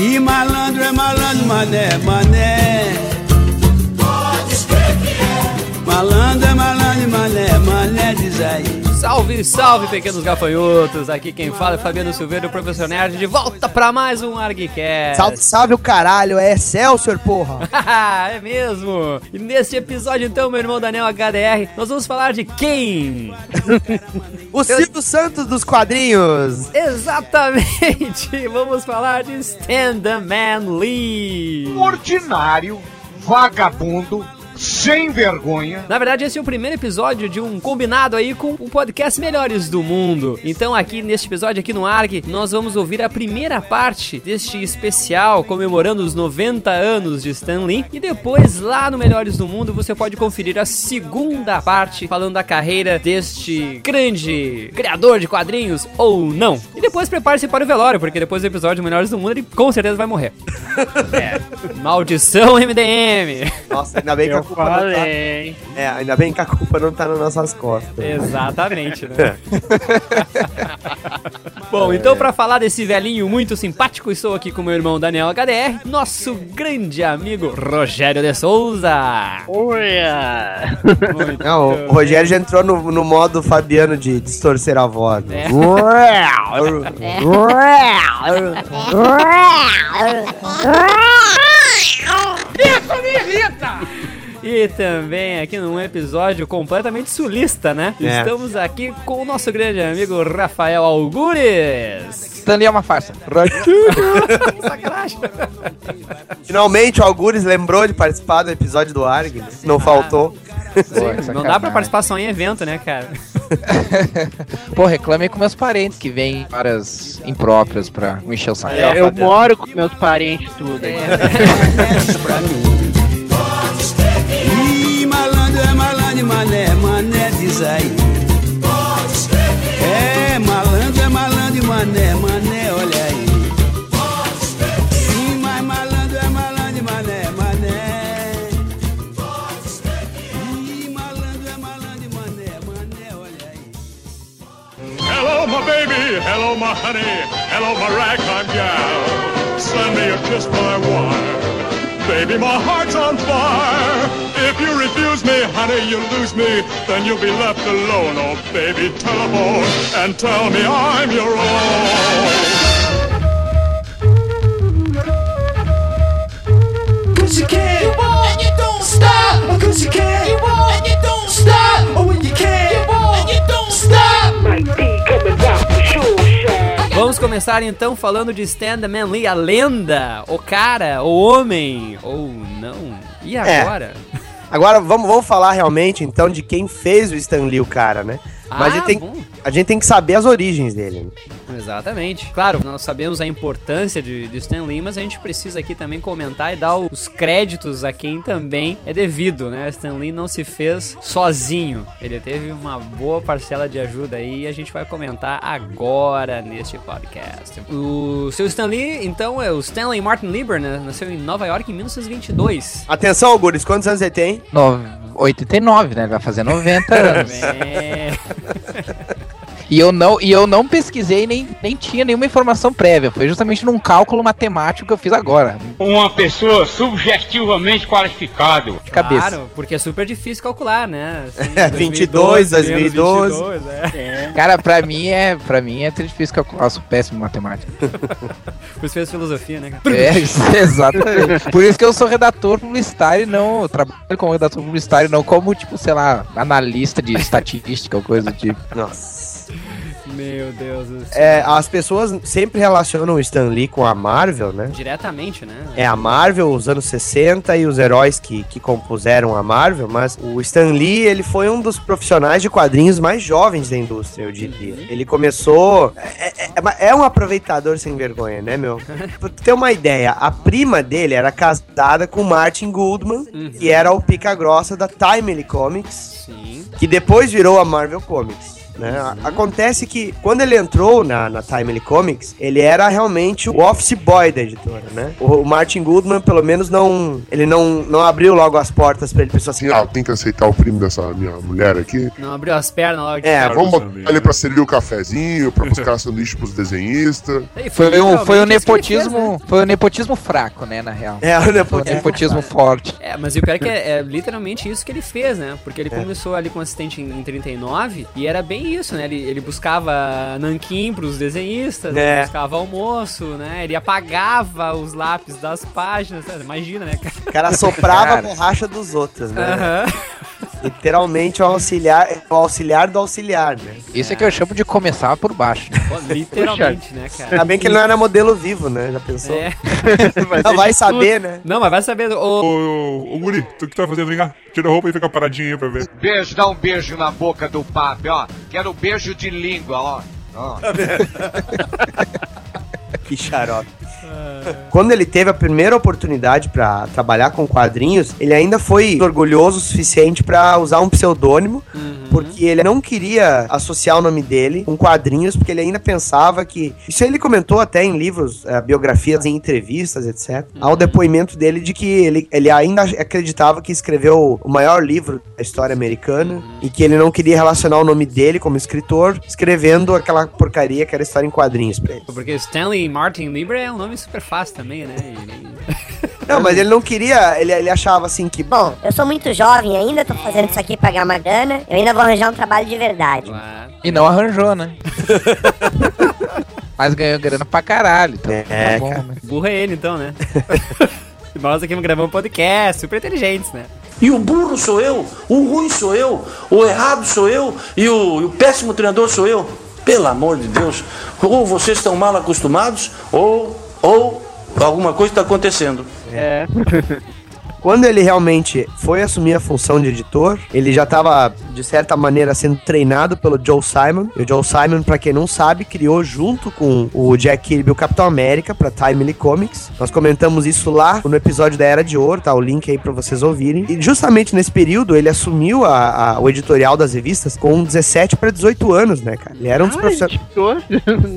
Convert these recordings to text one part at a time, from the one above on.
E malandro é malandro, mané, mané. Salve, salve, pequenos gafanhotos! Aqui quem fala é Fabiano Silveira, o professor Nerd, de volta pra mais um ArgCast. Salve, salve o caralho, é Excelsior, porra! é mesmo! E neste episódio, então, meu irmão Daniel HDR, nós vamos falar de quem? o Silvio Santos dos quadrinhos! Exatamente! Vamos falar de Stand the Man Lee! Ordinário, vagabundo, sem vergonha. Na verdade, esse é o primeiro episódio de um combinado aí com o podcast Melhores do Mundo. Então, aqui neste episódio, aqui no ARG, nós vamos ouvir a primeira parte deste especial comemorando os 90 anos de Stan Lee. E depois, lá no Melhores do Mundo, você pode conferir a segunda parte falando da carreira deste grande criador de quadrinhos ou não. E depois prepare-se para o velório, porque depois do episódio Melhores do Mundo ele com certeza vai morrer. é. Maldição MDM. Nossa, ainda bem que a culpa falei. não tá... É, ainda bem que a culpa não tá nas nossas costas. Exatamente, né? Bom, então para falar desse velhinho muito simpático, estou aqui com meu irmão Daniel HDR, nosso grande amigo Rogério de Souza. Olha! Não, o Rogério já entrou no, no modo Fabiano de distorcer a voz. Né? É. Isso me irrita! E também aqui num episódio completamente sulista, né? É. Estamos aqui com o nosso grande amigo Rafael Algures. Stanley é uma farsa. Sacanagem. Finalmente o Algures lembrou de participar do episódio do ARG. né? Não faltou. Não dá pra participar só em evento, né, cara? Pô, reclamei com meus parentes que vêm várias impróprias pra me encher o saco. É, eu moro com meus parentes tudo. É. aí. É, malandro é malandro, mané, mané, olha aí. Sim, mas malandro é malandro, mané, mané. E malandro é malandro, mané, mané, olha aí. Hello, my baby. Hello, my honey. Hello, my ragtime gal. Send me a kiss, my wine. Baby, my heart's on fire. If you refuse me, honey, you lose me. Then you'll be left alone. Oh, baby, telephone and tell me I'm your own. Cause you can, you won't, and you don't stop. Oh, cause you can, you won't, and you don't stop. Oh, when you can, you won't, and you don't stop. Vamos começar então falando de Stan the Man Lee, a lenda, o cara, o homem, ou não. E É. agora? Agora vamos, vamos falar realmente então de quem fez o Stan Lee, o cara, né? Mas Ah, gente tem, bom. A gente tem que saber as origens dele. né? Exatamente. Claro, nós sabemos a importância de, de Stan Lee, mas a gente precisa aqui também comentar e dar os créditos a quem também é devido, né? Stan Lee não se fez sozinho. Ele teve uma boa parcela de ajuda aí e a gente vai comentar agora neste podcast. O seu Stan Lee, então, é o Stanley Martin Lieber, né? Nasceu em Nova York em 1922. Atenção, Algures, quantos anos ele tem? No, 89, né? Ele vai fazer 90 anos. E eu não, e eu não pesquisei nem, nem tinha nenhuma informação prévia. Foi justamente num cálculo matemático que eu fiz agora. Uma pessoa subjetivamente qualificada. De cabeça. Claro, porque é super difícil calcular, né? Assim, É, 22, 2012. 22, é. Cara, pra mim é. Para mim é difícil calcular. Eu sou péssimo em matemática. Por isso fez filosofia, né? cara? É, exatamente. Por isso que eu sou redator publicitário e não. Eu trabalho como redator publicitário, e não como, tipo, sei lá, analista de estatística ou coisa do tipo. Nossa. Meu Deus do céu. É, as pessoas sempre relacionam o Stan Lee com a Marvel, né? Diretamente, né? É a Marvel, os anos 60 e os heróis que, que compuseram a Marvel, mas o Stan Lee, ele foi um dos profissionais de quadrinhos mais jovens da indústria, eu diria. Ele começou... É, é- é um aproveitador sem vergonha, né, meu? pra tu ter uma ideia, a prima dele era casada com Martin Goodman, que era o pica-grossa da Timely Comics, Sim. que depois virou a Marvel Comics. Né? Acontece que quando ele entrou na, na Timely Comics, ele era realmente o office boy da editora, né? O, o Martin Goodman, pelo menos, não ele não, não abriu logo as portas pra ele pensou assim, Ah, tem que aceitar o primo dessa minha mulher aqui. Não abriu as pernas logo. É, Vamos botar ele pra servir o cafezinho, pra buscar sanduíche pros desenhistas. Foi um, foi um fez, nepotismo. né? Foi um nepotismo fraco, né, na real. é, o um nepotismo. nepotismo forte. É, mas o pior é que é, é literalmente isso que ele fez, né? Porque ele começou ali com assistente em, em 39 e era bem isso, né? Ele, ele buscava nanquim pros desenhistas, É. ele buscava almoço, né? Ele apagava os lápis das páginas, sabe? imagina, né, cara? O cara soprava Cara. a borracha dos outros, né? Aham. Literalmente o auxiliar, o auxiliar do auxiliar, né? Isso é que eu chamo de começar por baixo. Pô, Literalmente, né, cara? Ainda bem que ele não era modelo vivo, né? Já pensou? É. Não vai saber, né? Não, mas vai saber. Ô, Ô, ô, Guri, tu que tá fazendo? Vem cá, tira a roupa e fica paradinho aí pra ver. Beijo, dá um beijo na boca do papi, ó. Quero beijo de língua, ó. ó. Que xarope. Quando ele teve a primeira oportunidade pra trabalhar com quadrinhos, ele ainda foi orgulhoso o suficiente pra usar um pseudônimo, porque ele não queria associar o nome dele com quadrinhos, porque ele ainda pensava que. Isso ele comentou até em livros, eh, biografias, em entrevistas, etc. Há o depoimento dele de que ele, ele ainda acreditava que escreveu o maior livro da história americana e que ele não queria relacionar o nome dele como escritor, escrevendo aquela porcaria que era história em quadrinhos pra ele. Porque Stanley Martin Lieber é um nome super fácil também, né? E- Não, mas ele não queria, ele, ele achava assim que, Bom, eu sou muito jovem ainda, tô fazendo isso aqui pra ganhar uma grana. Eu ainda vou arranjar um trabalho de verdade. Claro. E não arranjou, né? Mas ganhou grana pra caralho. Então, É, tá bom, cara. né? Burro é ele, então, né? Nós aqui gravamos um podcast, super inteligentes, né? E o burro sou eu, o ruim sou eu, o errado sou eu e o, e o péssimo treinador sou eu. Pelo amor de Deus, ou vocês estão mal acostumados, ou, ou alguma coisa está acontecendo. É. quando ele realmente foi assumir a função de editor, ele já estava, de certa maneira, sendo treinado pelo Joe Simon. E o Joe Simon, pra quem não sabe, criou junto com o Jack Kirby o Capitão América pra Timely Comics. Nós comentamos isso lá no episódio da Era de Ouro, tá? O link aí pra vocês ouvirem. E justamente nesse período, ele assumiu a- a- o editorial das revistas com 17 pra 18 anos, né, cara? Ele era um dos profissionais.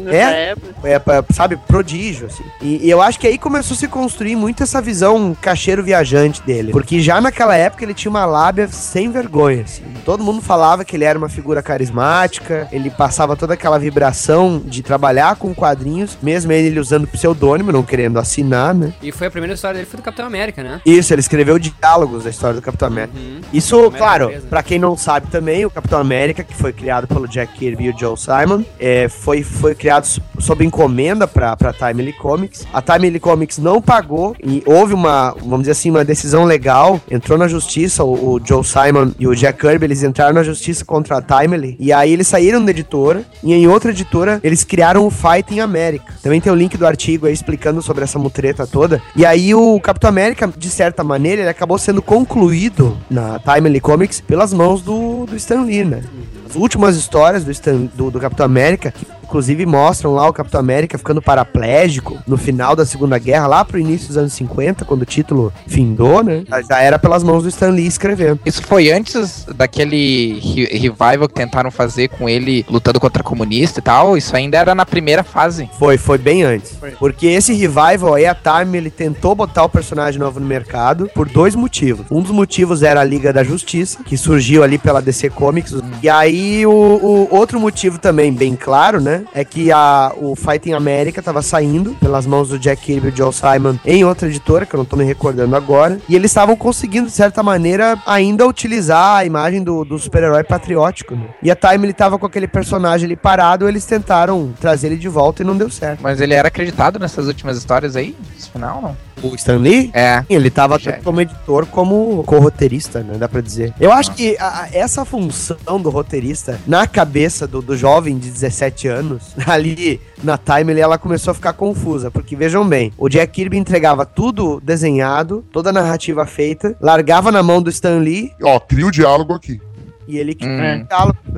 nessa É? é, sabe, prodígio, assim. E, e eu acho que aí começou a se construir muito essa visão cacheiro viajante dele. Porque já naquela época ele tinha uma lábia sem vergonha, assim. Todo mundo falava que ele era uma figura carismática, ele passava toda aquela vibração de trabalhar com quadrinhos, mesmo ele usando pseudônimo, não querendo assinar, né? E foi a primeira história dele, foi do Capitão América, né? Isso, ele escreveu diálogos da história do Capitão América. Uhum. Isso, América claro, mesmo. pra quem não sabe também, o Capitão América, que foi criado pelo Jack Kirby e o Joe Simon, é, foi, foi criado so- sob encomenda pra, pra Timely Comics. A Timely Comics não pagou e houve uma, vamos dizer assim, uma decisão legal. Entrou na justiça, o, o Joe Simon e o Jack Kirby, eles entraram na justiça contra a Timely. E aí eles saíram da editora e em outra editora eles criaram o Fighting América. Também tem o link do artigo aí explicando sobre essa mutreta toda. E aí o Capitão América, de certa maneira, ele acabou sendo concluído na Timely Comics pelas mãos do, do Stan Lee, né? As últimas histórias do, Stan- do, do Capitão América, inclusive mostram lá o Capitão América ficando paraplégico no final da Segunda Guerra, lá pro início dos anos 50, quando o título findou, né? Já era pelas mãos do Stan Lee escrevendo. Isso foi antes daquele re- revival que tentaram fazer com ele lutando contra comunista e tal. Isso ainda era na primeira fase. Foi, foi bem antes. Porque esse revival aí, a Time, ele tentou botar o personagem novo no mercado por dois motivos. Um dos motivos era a Liga da Justiça, que surgiu ali pela DC Comics. E aí, o, o outro motivo também, bem claro, É que a, o Fighting America tava saindo pelas mãos do Jack Kirby e do Joe Simon em outra editora, que eu não tô me recordando agora. E eles estavam conseguindo, de certa maneira, ainda utilizar a imagem do, do super-herói patriótico, né? E a Time, ele tava com aquele personagem ali parado, eles tentaram trazer ele de volta e não deu certo. Mas ele era acreditado nessas últimas histórias aí? Esse final, não? O Stan Lee? É. Ele tava Já. tanto como editor como co-roteirista, né? Dá pra dizer. Eu acho que a- a- essa função do roteirista na cabeça do, do jovem de 17 anos, ali na Time, ela começou a ficar confusa. Porque vejam bem, o Jack Kirby entregava tudo desenhado, toda a narrativa feita, largava na mão do Stan Lee Ó, cria o diálogo aqui. E ele que Hum.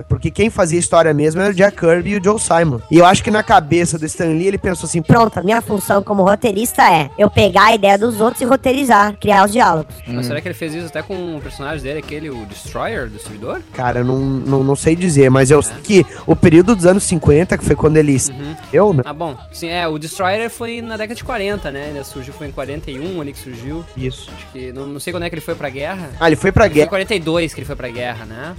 Porque quem fazia história mesmo era o Jack Kirby e o Joe Simon. E eu acho que na cabeça do Stan Lee ele pensou assim: Pronto, a minha função como roteirista é eu pegar a ideia dos outros e roteirizar, criar os diálogos. Mas será que ele fez isso até com o personagem dele, aquele, o Destroyer, do Destruidor? Cara, eu não, não, não sei dizer, mas eu sei que o período dos anos 50, que foi quando ele eu, né? Ah, bom. Sim, é, o Destroyer foi na década de 40, né? Ele surgiu, foi em 41 ali que surgiu. Isso. Acho que, não, não sei quando é que ele foi pra guerra. Ah, ele foi pra Ele foi em guerra. 42 que ele foi pra guerra, né?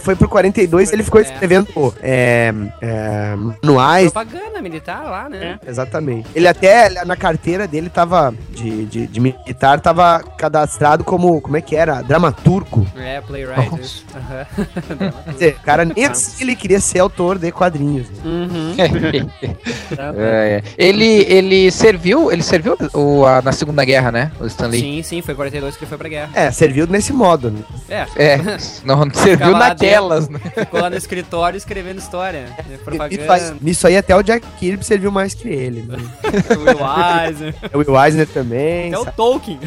Foi pro 42, ele ficou É. escrevendo é, é, manuais. Propaganda militar lá, né? Exatamente. Ele até, na carteira dele, tava, de, de, de militar, tava cadastrado como, como é que era? Dramaturgo. É, playwright. Quer dizer, o cara nem assim ele queria ser autor de quadrinhos. né? Uhum. É, é. Ele, ele serviu, ele serviu o, a- na Segunda Guerra, né? O Stan Lee. Sim, sim, foi 42 que ele foi pra guerra. É, serviu nesse modo, né? É. É, não serviu Ficava lá naquelas, né? Ficou lá no escritório escrevendo história. né, Propaganda. nisso aí até o Jack Kirby serviu mais que ele. Né? o Will Eisner. O Will Eisner também. Até o? Tolkien.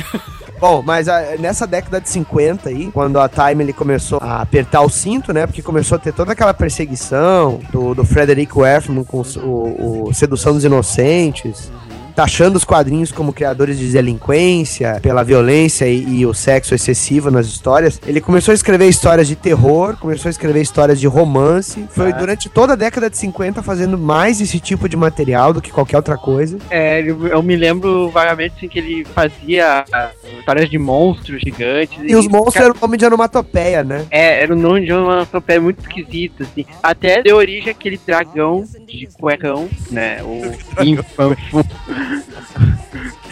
Bom, mas ah, nessa década de 50 aí, quando a Time ele começou a apertar o cinto, né? Porque começou a ter toda aquela perseguição do, do Frederick Werfman com o, o Sedução dos Inocentes. Taxando os quadrinhos como criadores de delinquência, pela violência e, e o sexo excessivo nas histórias. Ele começou a escrever histórias de terror, começou a escrever histórias de romance. Foi durante toda a década de 50 fazendo mais esse tipo de material do que qualquer outra coisa. É, eu me lembro vagamente assim, que ele fazia ah, histórias de monstros gigantes. E os monstros eram nome de onomatopeia, né? É, era um nome de uma onomatopeia muito esquisito, assim. Até deu origem àquele dragão de cuecão, né? O Infanfum.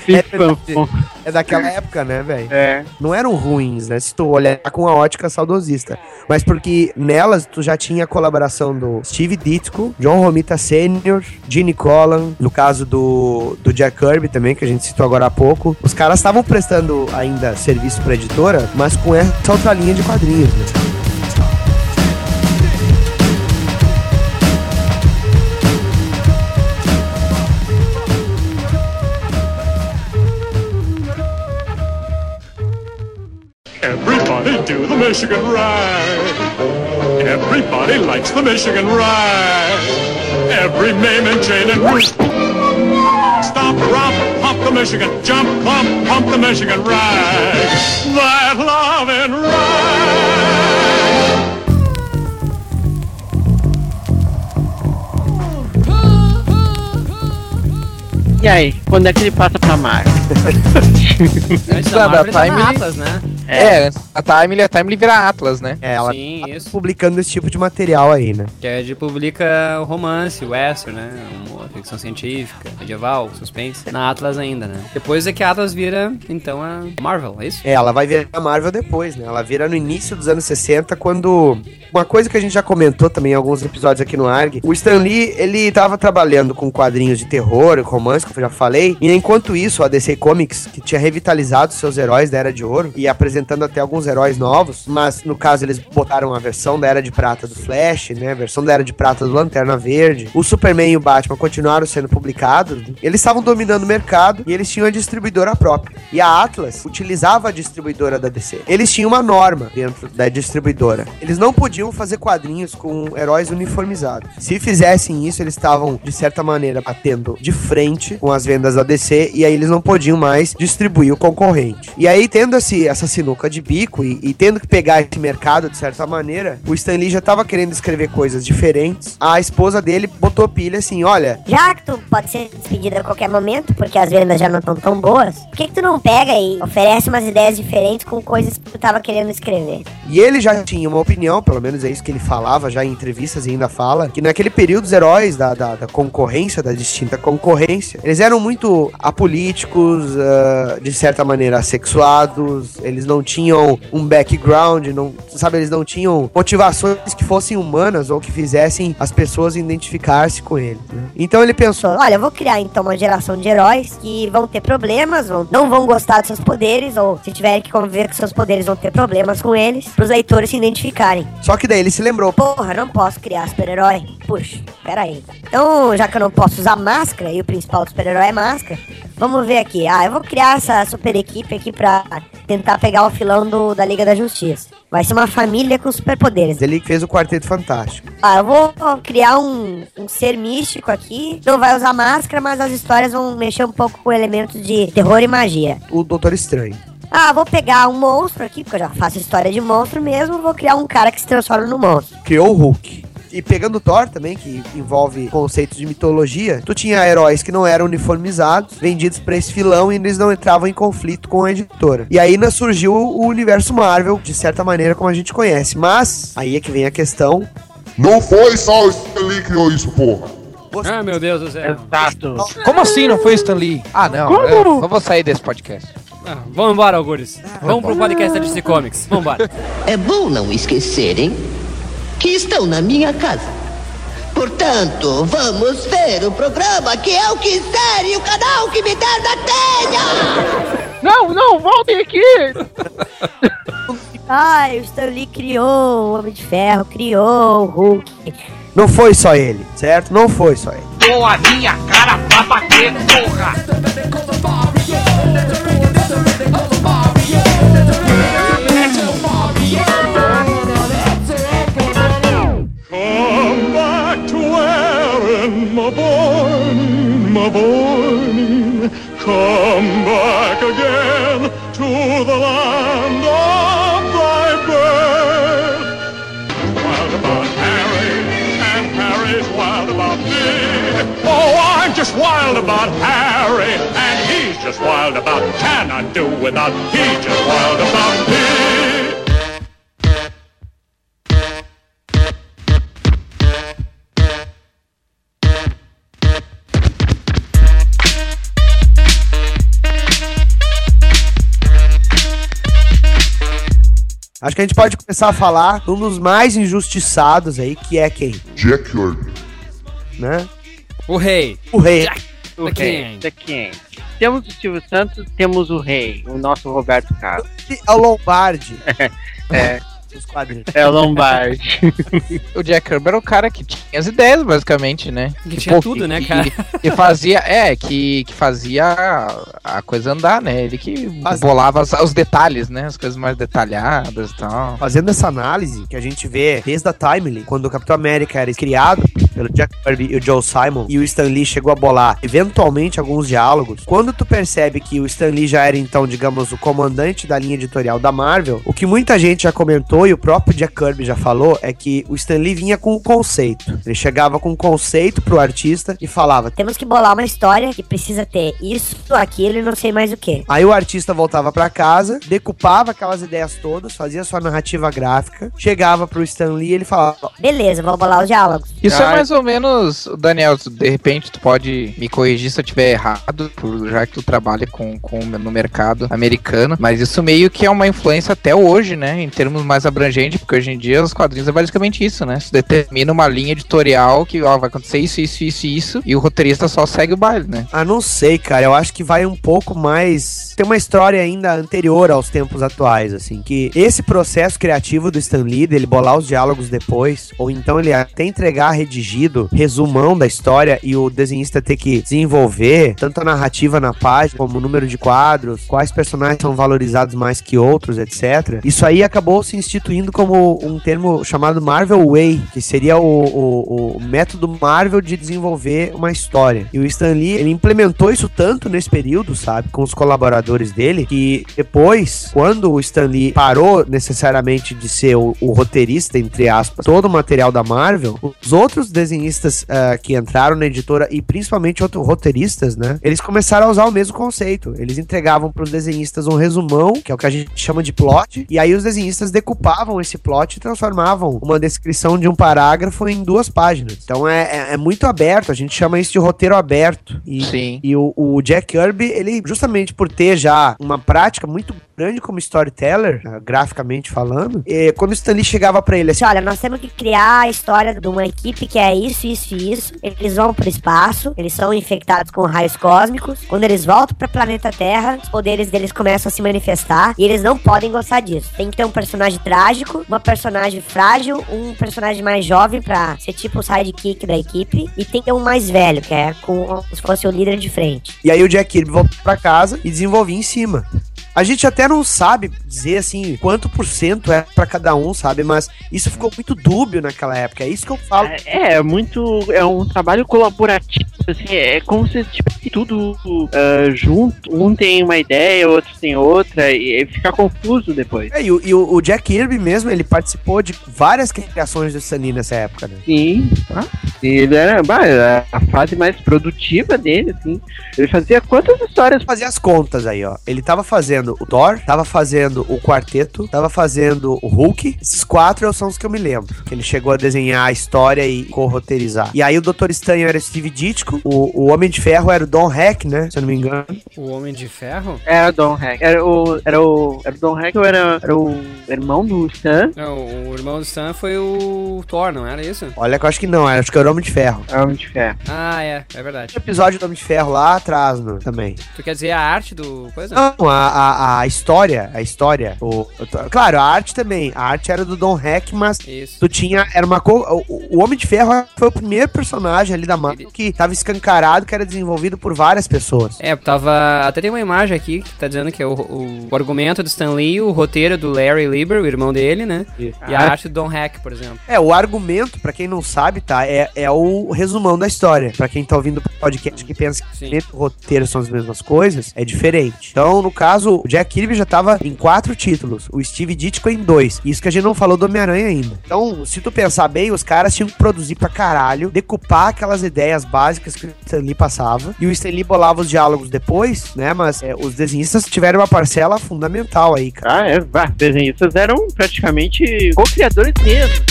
Infanfum. É daquela época, né, velho? É. Não eram ruins, né? Se tu olhar com a ótica saudosista. Mas porque nelas tu já tinha a colaboração do Steve Ditko, John Romita Sr., Gene Collan, no caso do, do Jack Kirby também, que a gente citou agora há pouco. Os caras estavam prestando ainda serviço pra editora, mas com essa outra linha de quadrinhos, né? Michigan ride. Everybody likes the Michigan ride. Every name and chain and root. Stop, romp, pump the Michigan. Jump, pump, pump the Michigan ride. That loving ride. E aí, quando é que ele passa pra Marvel? Antes Da- Marvel, da tá Time, Atlas, né? É, antes a Time, a Time vira Atlas, né? É, ela Sim, isso. publicando esse tipo de material aí, né? Que é de publica o romance, o western, né? Uma ficção científica, medieval, suspense. Na Atlas ainda, né? Depois é que a Atlas vira, então, a Marvel, é isso? É, ela vai virar a Marvel depois, né? Ela vira no início dos anos 60, quando. Uma coisa que a gente já comentou também em alguns episódios aqui no ARG, o Stan Lee, ele tava trabalhando com quadrinhos de terror, romance, que eu já falei, e enquanto isso, a DC Comics, que tinha revitalizado seus heróis da Era de Ouro, e apresentando até alguns heróis novos, mas no caso eles botaram a versão da Era de Prata do Flash, né? A versão da Era de Prata do Lanterna Verde. O Superman e o Batman continuaram sendo publicados. Eles estavam dominando o mercado e eles tinham a distribuidora própria. E a Atlas utilizava a distribuidora da DC. Eles tinham uma norma dentro da distribuidora. Eles não podiam fazer quadrinhos com heróis uniformizados. Se fizessem isso, eles estavam, de certa maneira, batendo de frente com as vendas da DC e aí eles não podiam mais distribuir o concorrente. E aí, tendo esse, essa sinuca de bico e, e tendo que pegar esse mercado de certa maneira, o Stan Lee já tava querendo escrever coisas diferentes. A esposa dele botou pilha assim: olha, Já que tu pode ser despedida a qualquer momento, porque as vendas já não estão tão boas, por que, que tu não pega e oferece umas ideias diferentes com coisas que tu tava querendo escrever? E ele já tinha uma opinião, pelo menos é isso que ele falava já em entrevistas e ainda fala, que naquele período os heróis da, da, da concorrência, da distinta concorrência, eles eram muito apolíticos, ah, de certa maneira assexuados, eles não tinham um background, não, sabe, eles não tinham motivações que fossem humanas ou que fizessem as pessoas identificar-se com eles. né? Então ele pensou, Olha, eu vou criar então uma geração de heróis que vão ter problemas, vão, não vão gostar dos seus poderes, ou se tiverem que conviver com seus poderes, vão ter problemas com eles, pros leitores se identificarem. só que daí ele se lembrou, Porra, não posso criar super-herói. Puxa, pera aí. Então, já que eu não posso usar máscara, e o principal do super-herói é máscara, vamos ver aqui. Ah, eu vou criar essa super equipe aqui pra tentar pegar o filão do, da Liga da Justiça. Vai ser uma família com superpoderes. Ele fez o Quarteto Fantástico. Ah, eu vou criar um, um ser místico aqui. Não vai usar máscara, mas as histórias vão mexer um pouco com elementos de terror e magia. O Doutor Estranho. Ah, vou pegar um monstro aqui, porque eu já faço história de monstro mesmo. Vou criar um cara que se transforma no monstro. Criou o Hulk. E pegando Thor também, que envolve conceitos de mitologia, tu tinha heróis que não eram uniformizados, vendidos pra esse filão e eles não entravam em conflito com a editora. E aí né, surgiu o universo Marvel, de certa maneira, como a gente conhece. Mas, aí é que vem a questão. Não foi só o Stanley que criou isso, porra. Ah, meu Deus do céu. Exato. Como assim não foi o Stan Lee? Ah, não. Eu, eu vou sair desse podcast. Ah, vamos embora, Algures. Vamos pro podcast da DC Comics. Vamos embora. É bom não esquecerem que estão na minha casa. Portanto, vamos ver o programa que eu quiser e o canal que me der na telha! Não, não, voltem aqui! Ai, o Stan Lee criou o Homem de Ferro, criou o Hulk. Não foi só ele, certo? Não foi só ele. Dou a minha cara pra bater, porra! My boy. Come back again to the land of thy birth. Wild about Harry, and Harry's wild about me. Oh, I'm just wild about Harry, and he's just wild about. Cannot do without. He's just wild about me. Acho que a gente pode começar a falar um dos mais injustiçados aí, que é quem? Jack Kirby. Né? O rei. O rei. O The rei, King. The King. Temos o Silvio Santos, temos o rei, o nosso Roberto Carlos. É o Lombardi. É, Os quadrinhos. é o Lombardi. O Jack Kirby era o cara que tinha as ideias, basicamente, né? Que tinha tudo, né, cara? Que, que fazia, é, que, que fazia a, a coisa andar, né? Ele que Faz- bolava os, os detalhes, né? As coisas mais detalhadas e tal. Fazendo essa análise que a gente vê desde a Timely, quando o Capitão América era criado pelo Jack Kirby e o Joe Simon, e o Stan Lee chegou a bolar eventualmente alguns diálogos, quando tu percebe que o Stan Lee já era então, digamos, o comandante da linha editorial da Marvel, o que muita gente já comentou e o próprio Jack Kirby já falou é que o Stan Lee vinha com o conceito. Ele chegava com um conceito pro artista e falava. Temos que bolar uma história que precisa ter isso, aquilo e não sei mais o que. Aí o artista voltava pra casa, decupava aquelas ideias todas, fazia sua narrativa gráfica, chegava pro Stan Lee e ele falava: Beleza, vou bolar os diálogos. Isso é mais ou menos, Daniel, de repente tu pode me corrigir se eu estiver errado, por- já que tu trabalha com, com no mercado americano, mas isso meio que é uma influência até hoje, né, em termos mais abrangentes, porque hoje em dia os quadrinhos é basicamente isso, né, se determina uma linha editorial que ó, vai acontecer isso, isso, isso e isso, e o roteirista só segue o baile, né. Ah, não sei, cara. Eu acho que vai um pouco mais. Tem uma história ainda anterior aos tempos atuais, assim. Que esse processo criativo do Stan Lee, dele bolar os diálogos depois, ou então ele até entregar redigido, resumão da história e o desenhista ter que desenvolver tanto a narrativa na página, como o número de quadros, quais personagens são valorizados mais que outros, etc. Isso aí acabou se instituindo como um termo chamado Marvel Way, que seria o, o- o método Marvel de desenvolver uma história. E o Stan Lee, ele implementou isso tanto nesse período, sabe, com os colaboradores dele, que depois, quando o Stan Lee parou necessariamente de ser o, o roteirista, entre aspas, todo o material da Marvel, os outros desenhistas ah, que entraram na editora e principalmente outros roteiristas, né, eles começaram a usar o mesmo conceito. Eles entregavam para os desenhistas um resumão, que é o que a gente chama de plot, e aí os desenhistas decupavam esse plot e transformavam uma descrição de um parágrafo em duas páginas. Então é, é- é muito aberto, a gente chama isso de roteiro aberto. E, Sim. e o, o Jack Kirby, ele, justamente por ter já uma prática muito grande como storyteller, ah, graficamente falando, eh, quando o Stanley chegava para ele assim, Olha, nós temos que criar a história de uma equipe que é isso, isso e isso. Eles vão pro espaço, eles são infectados com raios cósmicos. Quando eles voltam pro planeta Terra, os poderes deles começam a se manifestar e eles não podem gostar disso. Tem que ter um personagem trágico, uma personagem frágil, um personagem mais jovem pra ser tipo o sidekick da equipe e tem um mais velho, que é como se fosse o líder de frente. E aí o Jack Kirby voltou pra casa e desenvolvia em cima. A gente até não sabe dizer assim quanto por cento é pra cada um, sabe? Mas isso ficou muito dúbio naquela época. É isso que eu falo. É, é muito. É um trabalho colaborativo. Assim, é como se tivesse tudo ah, junto. Um tem uma ideia, outro tem outra, e, e fica confuso depois. É, e, o, e o- Jack Kirby mesmo, ele participou de várias criações do Lee nessa época, né? Sim? E ele era, bah, era a fase mais produtiva dele, assim. Ele fazia quantas histórias? Fazia as contas aí, ó. Ele tava fazendo o Thor, tava fazendo o Quarteto, tava fazendo o Hulk. Esses quatro são os que eu me lembro. Que ele chegou a desenhar a história e corroteirizar. E aí o Dr. Estranho era o Steve Ditko, o, o Homem de Ferro era o Don Heck, né? Se eu não me engano. O Homem de Ferro? Era Don Heck. Era o. Era o. Era o Don Heck ou era, era o irmão do Stan? Não, o irmão do Stan foi o Thor, não era isso? Olha que eu acho que não, acho que era o Homem de Ferro. É o Homem de Ferro. Ah, é, é verdade. episódio do Homem de Ferro lá atrás, no, também. Tu quer dizer a arte do coisa? Não, a, a, a história, a história. O, o- claro, a arte também. A arte era do Don Heck, mas Isso. tu tinha. Era uma co- o, o Homem de Ferro foi o primeiro personagem ali da Marvel que tava escancarado, que era desenvolvido por várias pessoas. É, tava. Até tem uma imagem aqui que tá dizendo que é o, o, o argumento do Stan Lee, o roteiro do Larry Lieber, o irmão dele, né? Isso. E a arte do Don Heck, por exemplo. É, o argumento, pra quem não sabe, tá? É, é o resumão da história. Pra quem tá ouvindo o podcast que pensa que o roteiro são as mesmas coisas, é diferente. Então, no caso, o Jack Kirby já tava em quatro títulos, o Steve Ditko em dois. Isso que a gente não falou do Homem-Aranha ainda. Então, se tu pensar bem, os caras tinham que produzir pra caralho, decupar aquelas ideias básicas que o Stan Lee passava, e o Stan Lee bolava os diálogos depois, né? Mas é, os desenhistas tiveram uma parcela fundamental aí, cara. Ah, é. Bah, desenhistas eram praticamente co-criadores mesmo.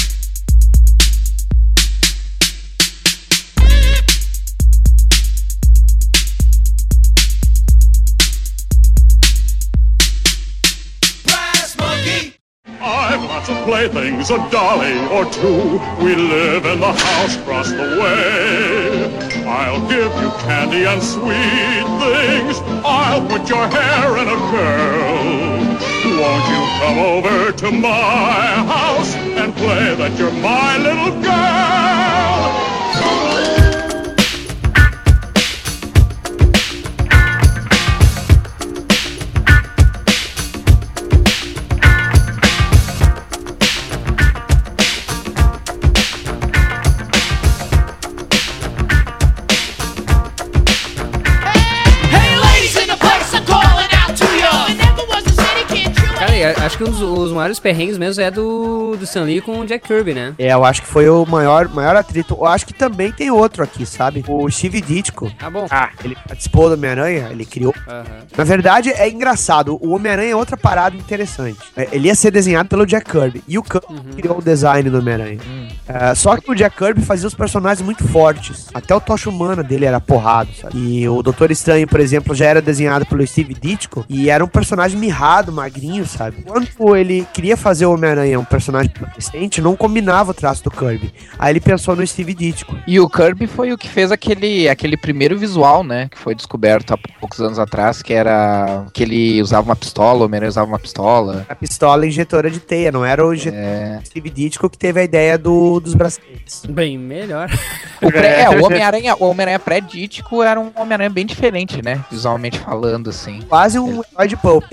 Of playthings, a dolly or two. We live in the house across the way. I'll give you candy and sweet things. I'll put your hair in a curl. Won't you come over to my house and play that you're my little girl? Que um dos, os maiores perrengues mesmo é do, do Stan Lee com o Jack Kirby, né? É, eu acho que foi o maior, maior atrito. Eu acho que também tem outro aqui, sabe? O Steve Ditko. Ah, bom. Ah, Ele participou do Homem-Aranha, ele criou. Na verdade, é engraçado. O Homem-Aranha é outra parada interessante. É, Ele ia ser desenhado pelo Jack Kirby. E o Kirby criou o design do Homem-Aranha. É, só que o Jack Kirby fazia os personagens muito fortes. Até o Tocha Humana dele era porrado, sabe? E o Doutor Estranho, por exemplo, já era desenhado pelo Steve Ditko. E era um personagem mirrado, magrinho, sabe? Quando ele queria fazer o Homem-Aranha um personagem adolescente, não combinava o traço do Kirby. Aí ele pensou no Steve Ditko. E o Kirby foi o que fez aquele, aquele primeiro visual, né? Que foi descoberto há poucos anos atrás, que era que ele usava uma pistola, o Homem-Aranha usava uma pistola. A pistola injetora de teia, não era o É, Steve Ditko que teve a ideia do, dos braceletes. Bem melhor. o, pré- é, o Homem-Aranha Homem-Aranha pré-dítico era um Homem-Aranha bem diferente, né? Visualmente falando, assim. Quase um herói de pulp.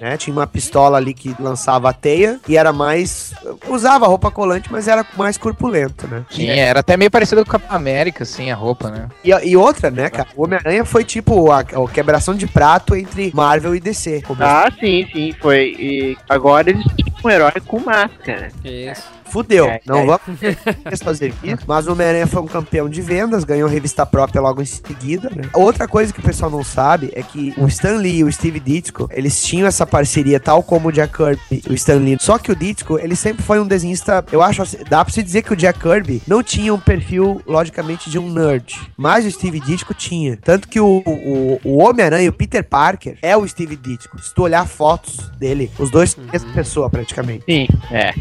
Né? Tinha uma pistola ali que lançava a teia e era mais. Usava roupa colante, mas era mais corpulento, né? Tinha, era até meio parecido com o Capitão América, assim, a roupa, né? E, e outra, né, cara? O Homem-Aranha foi tipo a, a quebração de prato entre Marvel e DC. Começou- ah, sim, sim, foi. E agora eles tinham um herói com máscara. Isso. Fudeu. É, não é. vamos fazer isso. Mas o Homem-Aranha foi um campeão de vendas, ganhou revista própria logo em seguida, né? Outra coisa que o pessoal não sabe é que o Stan Lee e o Steve Ditko, eles tinham essa parceria tal como o Jack Kirby e o Stan Lee. Só que o Ditko, ele sempre foi um desenhista, eu acho, assim, dá pra se dizer que o Jack Kirby não tinha um perfil, logicamente, de um nerd. Mas o Steve Ditko tinha. Tanto que o, o, o Homem-Aranha, o Peter Parker, é o Steve Ditko. Se tu olhar fotos dele, os dois são a mesma pessoa, praticamente. Sim, é.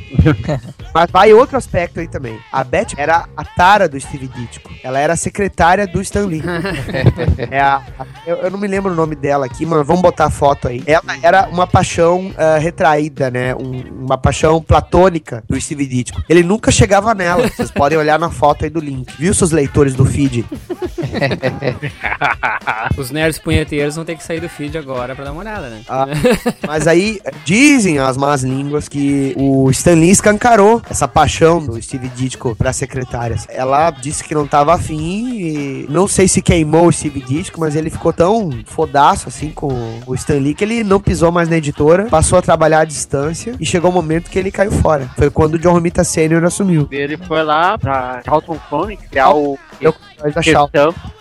Mas vai outro aspecto aí também. A Beth era a tara do Steve Ditko. Ela era a secretária do Stan Lee. é a, a- eu, eu não me lembro o nome dela aqui, mas vamos botar a foto aí. Ela era uma paixão ah, retraída, né? Um- uma paixão platônica do Steve Ditko. Ele nunca chegava nela. Vocês podem olhar na foto aí do link. Viu, seus leitores do feed? Os nerds punheteiros vão ter que sair do feed agora pra dar uma olhada, né? Ah, mas aí dizem as más línguas que o Stan Lee escancarou essa paixão do Steve Ditko pra secretária. Ela disse que não tava afim e não sei se queimou o Steve Ditko, mas ele ficou tão fodaço assim com o Stan Lee que ele não pisou mais na editora, passou a trabalhar à distância e chegou o momento que ele caiu fora. Foi quando o John Romita Sr. assumiu. Ele foi lá pra Charlton Comics criar o Eu da Shaw.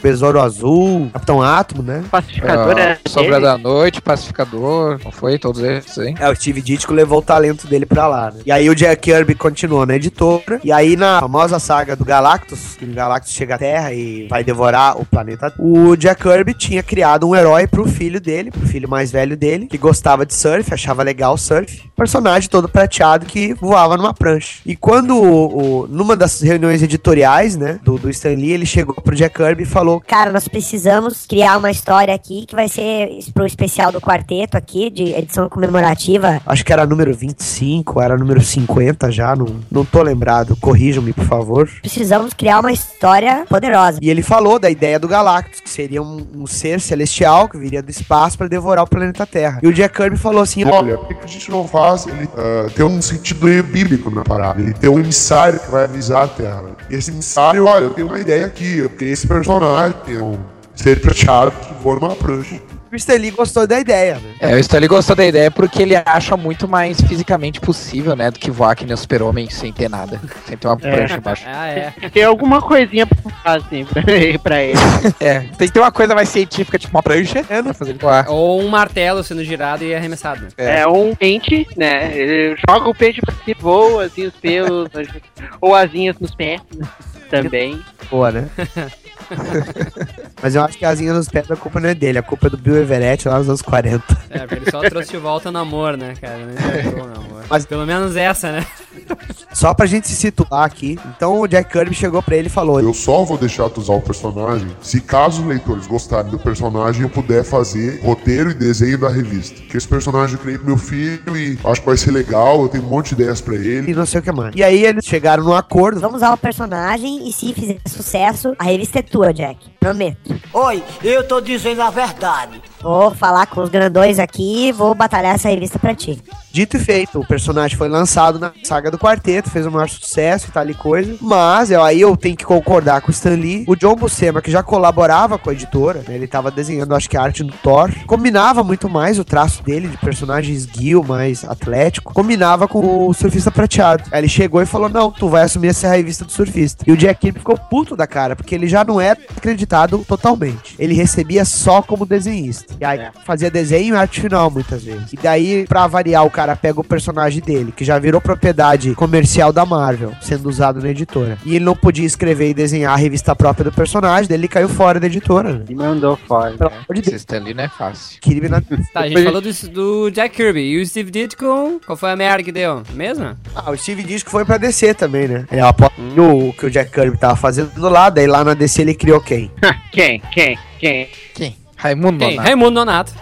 Besouro Azul, Capitão Átomo, né? pacificador. Ah, é Sombra dele. da Noite, Pacificador, não foi? Todos esses, hein? É, o Steve Ditko levou o talento dele pra lá, né? E aí o Jack Kirby continuou na editora. E aí na famosa saga do Galactus, que o Galactus chega à Terra e vai devorar o planeta, o Jack Kirby tinha criado um herói pro filho dele, pro filho mais velho dele, que gostava de surf, achava legal o surf. Personagem todo prateado que voava numa prancha. E quando, o, o- numa das reuniões editoriais, né, do, do Stan Lee, ele chegou pro Jack Kirby e falou Cara, nós precisamos criar uma história aqui que vai ser pro especial do quarteto aqui, de edição comemorativa. Acho que era número 25, era número 50 já, não, não tô lembrado. Corrijam-me, por favor. Precisamos criar uma história poderosa. E ele falou da ideia do Galactus, que seria um, um ser celestial que viria do espaço para devorar o planeta Terra. E o Jack Kirby falou assim: Olha, por que que a gente não faz ele ah, ter um sentido meio bíblico na parada? Ele tem um emissário que vai avisar a Terra. E esse emissário, olha, eu tenho uma ideia aqui. Eu tenho esse personagem, tem um ser prateado que voa numa prancha. o Stan Lee gostou da ideia, né? É, o Stanley gostou da ideia porque ele acha muito mais fisicamente possível, né? Do que voar que nem o super-homem sem ter nada. Sem ter uma É. prancha embaixo. Ah, é. Tem alguma coisinha pra falar assim pra, ele. É, tem que ter uma coisa mais científica, tipo uma prancha, É, não- pra fazer ele voar. Ou um martelo sendo girado e arremessado. né? É, um pente, né? Ele joga o pente pra cima, voa assim os pelos, ou asinhas nos pés né? Também. Boa, né? Mas eu acho que a asinha nos pés a culpa não é dele, a culpa é do Bill Everett lá nos anos 40. É, porque ele só trouxe de volta no amor, né, cara? Não amor. Mas- Pelo menos essa, né? Só pra gente se situar aqui. Então o Jack Kirby chegou pra ele e falou: Eu só vou deixar tu usar o personagem se caso os leitores gostarem do personagem eu puder fazer roteiro e desenho da revista. Que esse personagem eu criei pro meu filho e acho que vai ser legal, eu tenho um monte de ideias pra ele. E não sei o que mais. E aí eles chegaram num acordo. Vamos usar o personagem e se fizer sucesso, a revista é tua, Jack. Prometo. Oi, eu tô dizendo a verdade. Vou falar com os grandões aqui e vou batalhar essa revista pra ti. Dito e feito, o personagem foi lançado na saga do quarteto, fez o maior sucesso e tal e coisa. Mas eu- aí eu tenho que concordar com o Stan Lee. O John Buscema, que já colaborava com a editora, né, ele tava desenhando, acho que a arte do Thor, combinava muito mais o traço dele de personagem esguio, mais atlético, combinava com o surfista prateado. Aí ele chegou e falou: Não, tu vai assumir essa revista do surfista. E o Jack Kirby ficou puto da cara, porque ele já não era acreditado totalmente. Ele recebia só como desenhista. E aí fazia desenho e arte final muitas vezes. E daí, pra variar, o cara pega o personagem dele, que já virou propriedade comercial da Marvel, sendo usado na editora. E ele não podia escrever e desenhar a revista própria do personagem, daí ele caiu fora da editora. Né? E mandou fora. Pelo amor de Esse Deus. Stanley não é fácil. Kirby na... Tá, a gente falou do, do Jack Kirby. E o Steve Ditko, qual foi a merda que deu? Mesmo? Ah, o Steve que foi pra DC também, né? É, após o que o Jack Kirby tava fazendo do lado, daí lá na DC ele criou quem? Quem? Quem? Quem? Quem? Raimundo Quem? Nonato. Raimundo Nonato.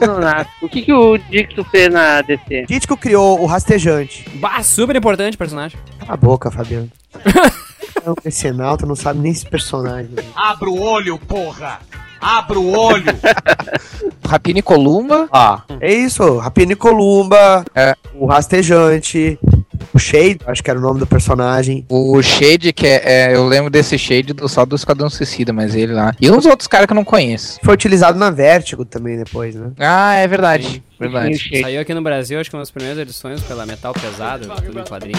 Nonato. O que, que o Dixon fez na DC? Ditko criou o Rastejante. Bah, super importante o personagem. Cala a boca, Fabiano. É um decenalto, não sabe nem esse personagem. Abra o olho, porra! Abra o olho! Rapini Columba. Ah, é isso. Rapini Columba, É. o Rastejante, o Shade, acho que era o nome do personagem. O Shade, que é, é, Eu lembro desse Shade do, só do Esquadrão Suicida, mas ele lá. E uns outros caras que eu não conheço. Foi utilizado na Vertigo também depois, né? Ah, é verdade. Verdade. Saiu aqui no Brasil, acho que uma das primeiras edições pela Metal Pesado, tudo em quadrinho.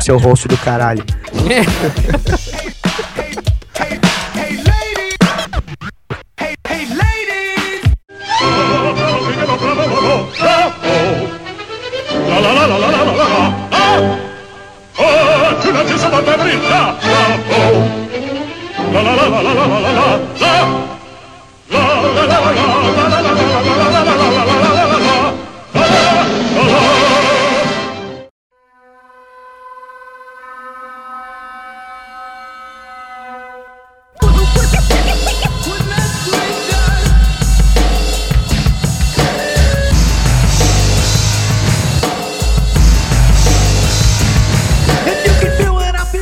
Seu rosto do caralho. Elizabeth Beverly, la, la. La, la, la, la, la, la, la, la, la, la, la, la, la, la, la,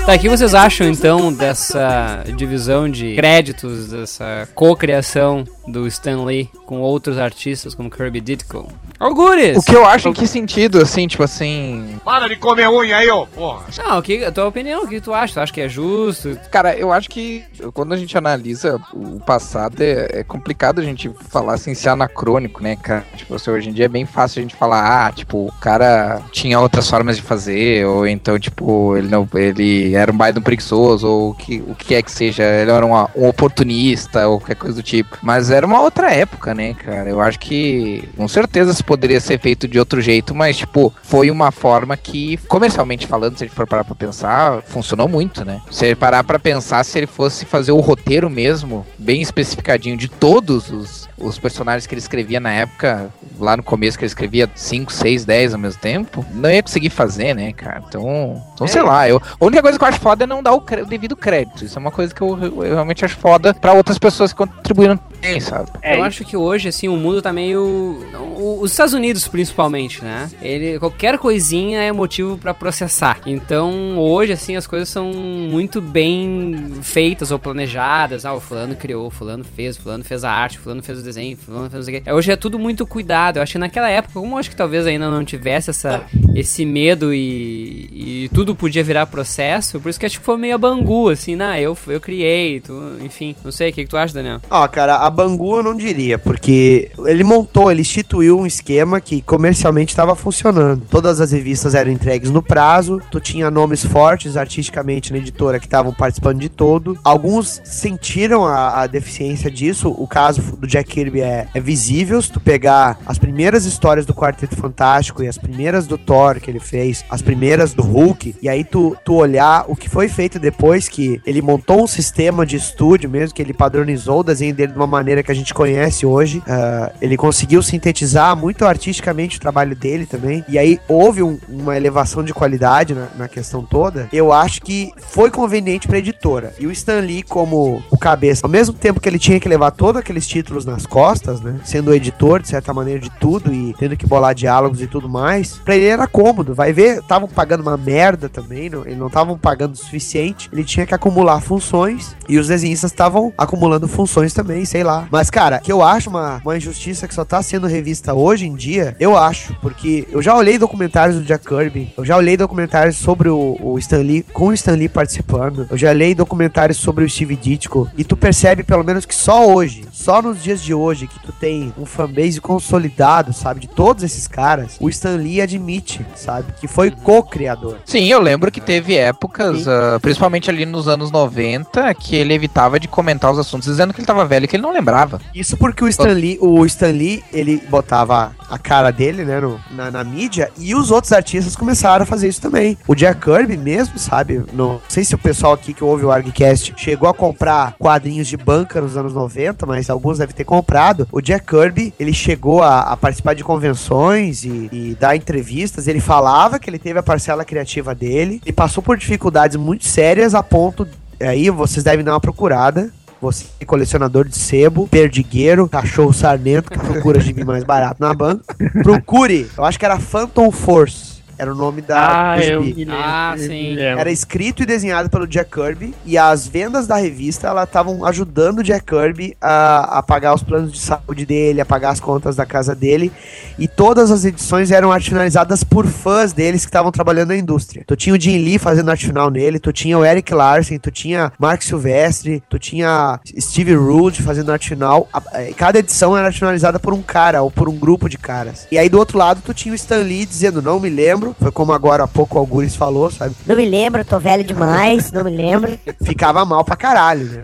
Tá, o que vocês acham então dessa divisão de créditos, dessa co-criação do Stan Lee com outros artistas como Kirby Ditko? Algures! O que eu acho em que sentido, assim, tipo assim. Para de comer unha aí, ô, porra. Não, o que, a tua opinião, o que tu acha? Tu acha que é justo? Cara, eu acho que quando a gente analisa o passado, é, é complicado a gente falar assim, ser anacrônico, né, cara? Tipo, assim, hoje em dia é bem fácil a gente falar, ah, tipo, o cara tinha outras formas de fazer, ou então, tipo, ele não. Ele era um baita preguiçoso, ou o que, o que é que seja, ele era uma- um oportunista, ou qualquer coisa do tipo. Mas era uma outra época, né, cara? Eu acho que com certeza isso poderia ser feito de outro jeito, mas, tipo, foi uma forma que, comercialmente falando, se a gente for parar pra pensar, funcionou muito, né? Se ele parar pra pensar, se ele fosse fazer o roteiro mesmo, bem especificadinho de todos os, os personagens que ele escrevia na época, lá no começo que ele escrevia 5, 6, 10 ao mesmo tempo, não ia conseguir fazer, né, cara? Então, então sei lá, eu, a única coisa que eu acho foda é não dar o, devido crédito. Isso é uma coisa que eu, eu realmente acho foda pra outras pessoas que contribuíram também, sabe? eu acho que hoje, assim, o mundo tá meio. o- Os Estados Unidos, principalmente, né? Ele, qualquer coisinha é motivo pra processar. Então, hoje, assim, as coisas são muito bem feitas ou planejadas. Ah, o fulano criou, o fulano fez, o fulano fez a arte, o fulano fez o desenho, o fulano fez o quê. Hoje é tudo muito cuidado. Eu acho que naquela época, como eu acho que talvez ainda não tivesse essa, esse medo e, e tudo podia virar processo, por isso que acho que foi meio a bangu, assim, né? Eu, eu criei, tu, enfim. Não sei, o que, que tu acha, Daniel? Ó, cara, a Bangu eu não diria, porque ele montou, ele instituiu um esquema que comercialmente estava funcionando. Todas as revistas eram entregues no prazo, tu tinha nomes fortes artisticamente na editora que estavam participando de todo. Alguns sentiram a, a deficiência disso, o caso do Jack Kirby é, é visível, se tu pegar as primeiras histórias do Quarteto Fantástico e as primeiras do Thor que ele fez, as primeiras do Hulk, e aí tu, tu olhar o que foi feito depois que ele montou um sistema de estúdio mesmo, que ele padronizou o desenho dele de uma maneira que a gente conhece hoje. Ah, ele conseguiu sintetizar muito artisticamente o trabalho dele também. E aí houve um- uma elevação de qualidade na, na questão toda. Eu acho que foi conveniente pra editora. E o Stan Lee, como o cabeça, ao mesmo tempo que ele tinha que levar todos aqueles títulos nas costas, né? Sendo o editor, de certa maneira, de tudo e tendo que bolar diálogos e tudo mais, pra ele era cômodo. Vai ver, estavam pagando uma merda também, não, eles não estavam pagando o suficiente. Ele tinha que acumular funções e os desenhistas estavam acumulando funções também, sei lá. Mas, cara, que eu acho uma, uma injustiça que só tá sendo revista hoje em dia, eu acho, porque eu já olhei documentários do Jack Kirby, eu já olhei documentários sobre o, o Stan Lee, com o Stan Lee participando, eu já olhei documentários sobre o Steve Ditko, e tu percebe pelo menos que só hoje, só nos dias de hoje, que tu tem um fanbase consolidado, sabe, de todos esses caras, o Stan Lee admite, sabe, que foi co-criador. Sim, eu lembro que teve épocas, ah, principalmente ali nos anos 90, que ele evitava de comentar os assuntos, dizendo que ele tava velho e que ele não lembrava. Isso porque o Stan Lee, o Stan Lee, ele botava a cara dele, né, no- na, na mídia, e os outros artistas começaram a fazer isso também. O Jack Kirby mesmo, sabe? Não sei se o pessoal aqui que ouve o ArgCast chegou a comprar quadrinhos de banca nos anos 90, mas alguns devem ter comprado. O Jack Kirby, ele chegou a, a participar de convenções e, e dar entrevistas. Ele falava que ele teve a parcela criativa dele e passou por dificuldades muito sérias a ponto. Aí vocês devem dar uma procurada. Você é colecionador de sebo, perdigueiro, cachorro sarnento, que procura gibi mais barato na banca. Procure, eu acho que era Phantom Force. Era o nome da Ah, eu me lembro. Ah, sim. Era escrito e desenhado pelo Jack Kirby e as vendas da revista ela estavam ajudando o Jack Kirby a, a pagar os planos de saúde dele, a pagar as contas da casa dele e todas as edições eram arte finalizadas por fãs deles que estavam trabalhando na indústria. Tu tinha o Jim Lee fazendo arte final nele, tu tinha o Eric Larsen, tu tinha Mark Silvestre, tu tinha Steve Rude fazendo arte final. Eh, Cada edição era arte finalizada por um cara ou por um grupo de caras. E aí do outro lado tu tinha o Stan Lee dizendo não me lembro, foi como agora há pouco o Algures falou, sabe? Não me lembro, tô velho demais, não me lembro. ficava mal pra caralho, né?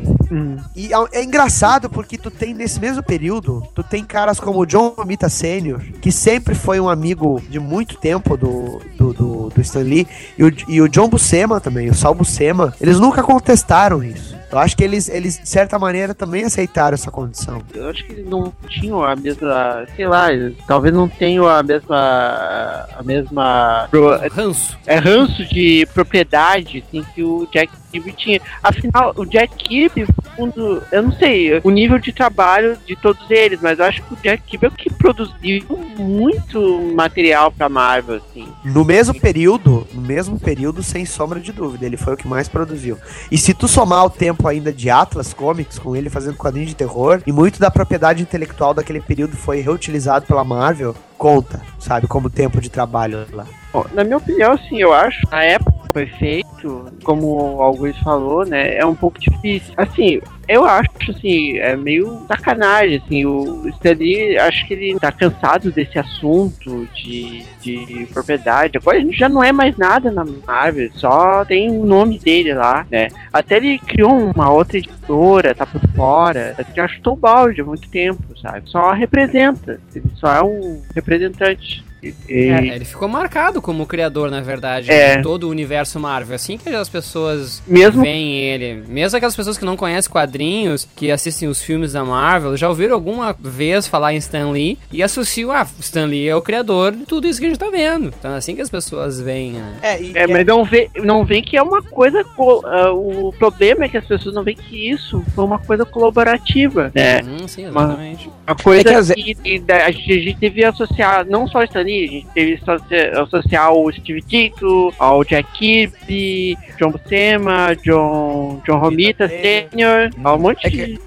E é, é engraçado porque tu tem nesse mesmo período, tu tem caras como o John Romita Sr., que sempre foi um amigo de muito tempo do, do, do, do Stan Lee, e o, e o John Buscema também, o Sal Buscema, eles nunca contestaram isso. Eu acho que eles, eles, de certa maneira, também aceitaram essa condição. Eu acho que eles não tinham a mesma, sei lá, talvez não tenham a mesma, a mesma pro- Ranço. é ranço de propriedade assim que o Jack Kirby tinha. Afinal, o Jack Kirby, fundo, eu não sei o nível de trabalho de todos eles, mas eu acho que o Jack Kirby é o que produziu muito material pra Marvel, assim. No mesmo período, no mesmo período, sem sombra de dúvida, ele foi o que mais produziu. E se tu somar o tempo ainda de Atlas Comics, com ele fazendo quadrinhos de terror, e muito da propriedade intelectual daquele período foi reutilizado pela Marvel, conta, sabe, como tempo de trabalho lá. Bom, na minha opinião, assim, eu acho na época que foi feito, como o Augusto falou, né, é um pouco difícil. Assim, eu acho, assim, é meio sacanagem, assim, o Stanley, acho que ele tá cansado desse assunto de, de propriedade. Agora a gente já não é mais nada na Marvel, só tem o nome dele lá, né. Até ele criou uma outra editora, tá por fora, já chutou o balde há muito tempo, sabe. Só representa, ele só é um representante. E- É, ele ficou marcado como criador, na verdade, É. de todo o universo Marvel. Assim que as pessoas Mesmo- veem ele, mesmo aquelas pessoas que não conhecem quadrinhos, que assistem os filmes da Marvel, já ouviram alguma vez falar em Stan Lee e associam, ah, Stan Lee é o criador de tudo isso que a gente tá vendo. Então é assim que as pessoas veem, né? É, mas não vê, não vê que é uma coisa. co- ah, o problema é que as pessoas não veem que isso foi uma coisa colaborativa. Né? Hum, sim, Uma- exatamente. A coisa É que às que, a, gente, a gente devia associar não só Stan Lee, a gente devia associ- associar ao Steve Ditko, ao Jack Kirby, John Buscema, John, John Romita Sr., um monte de.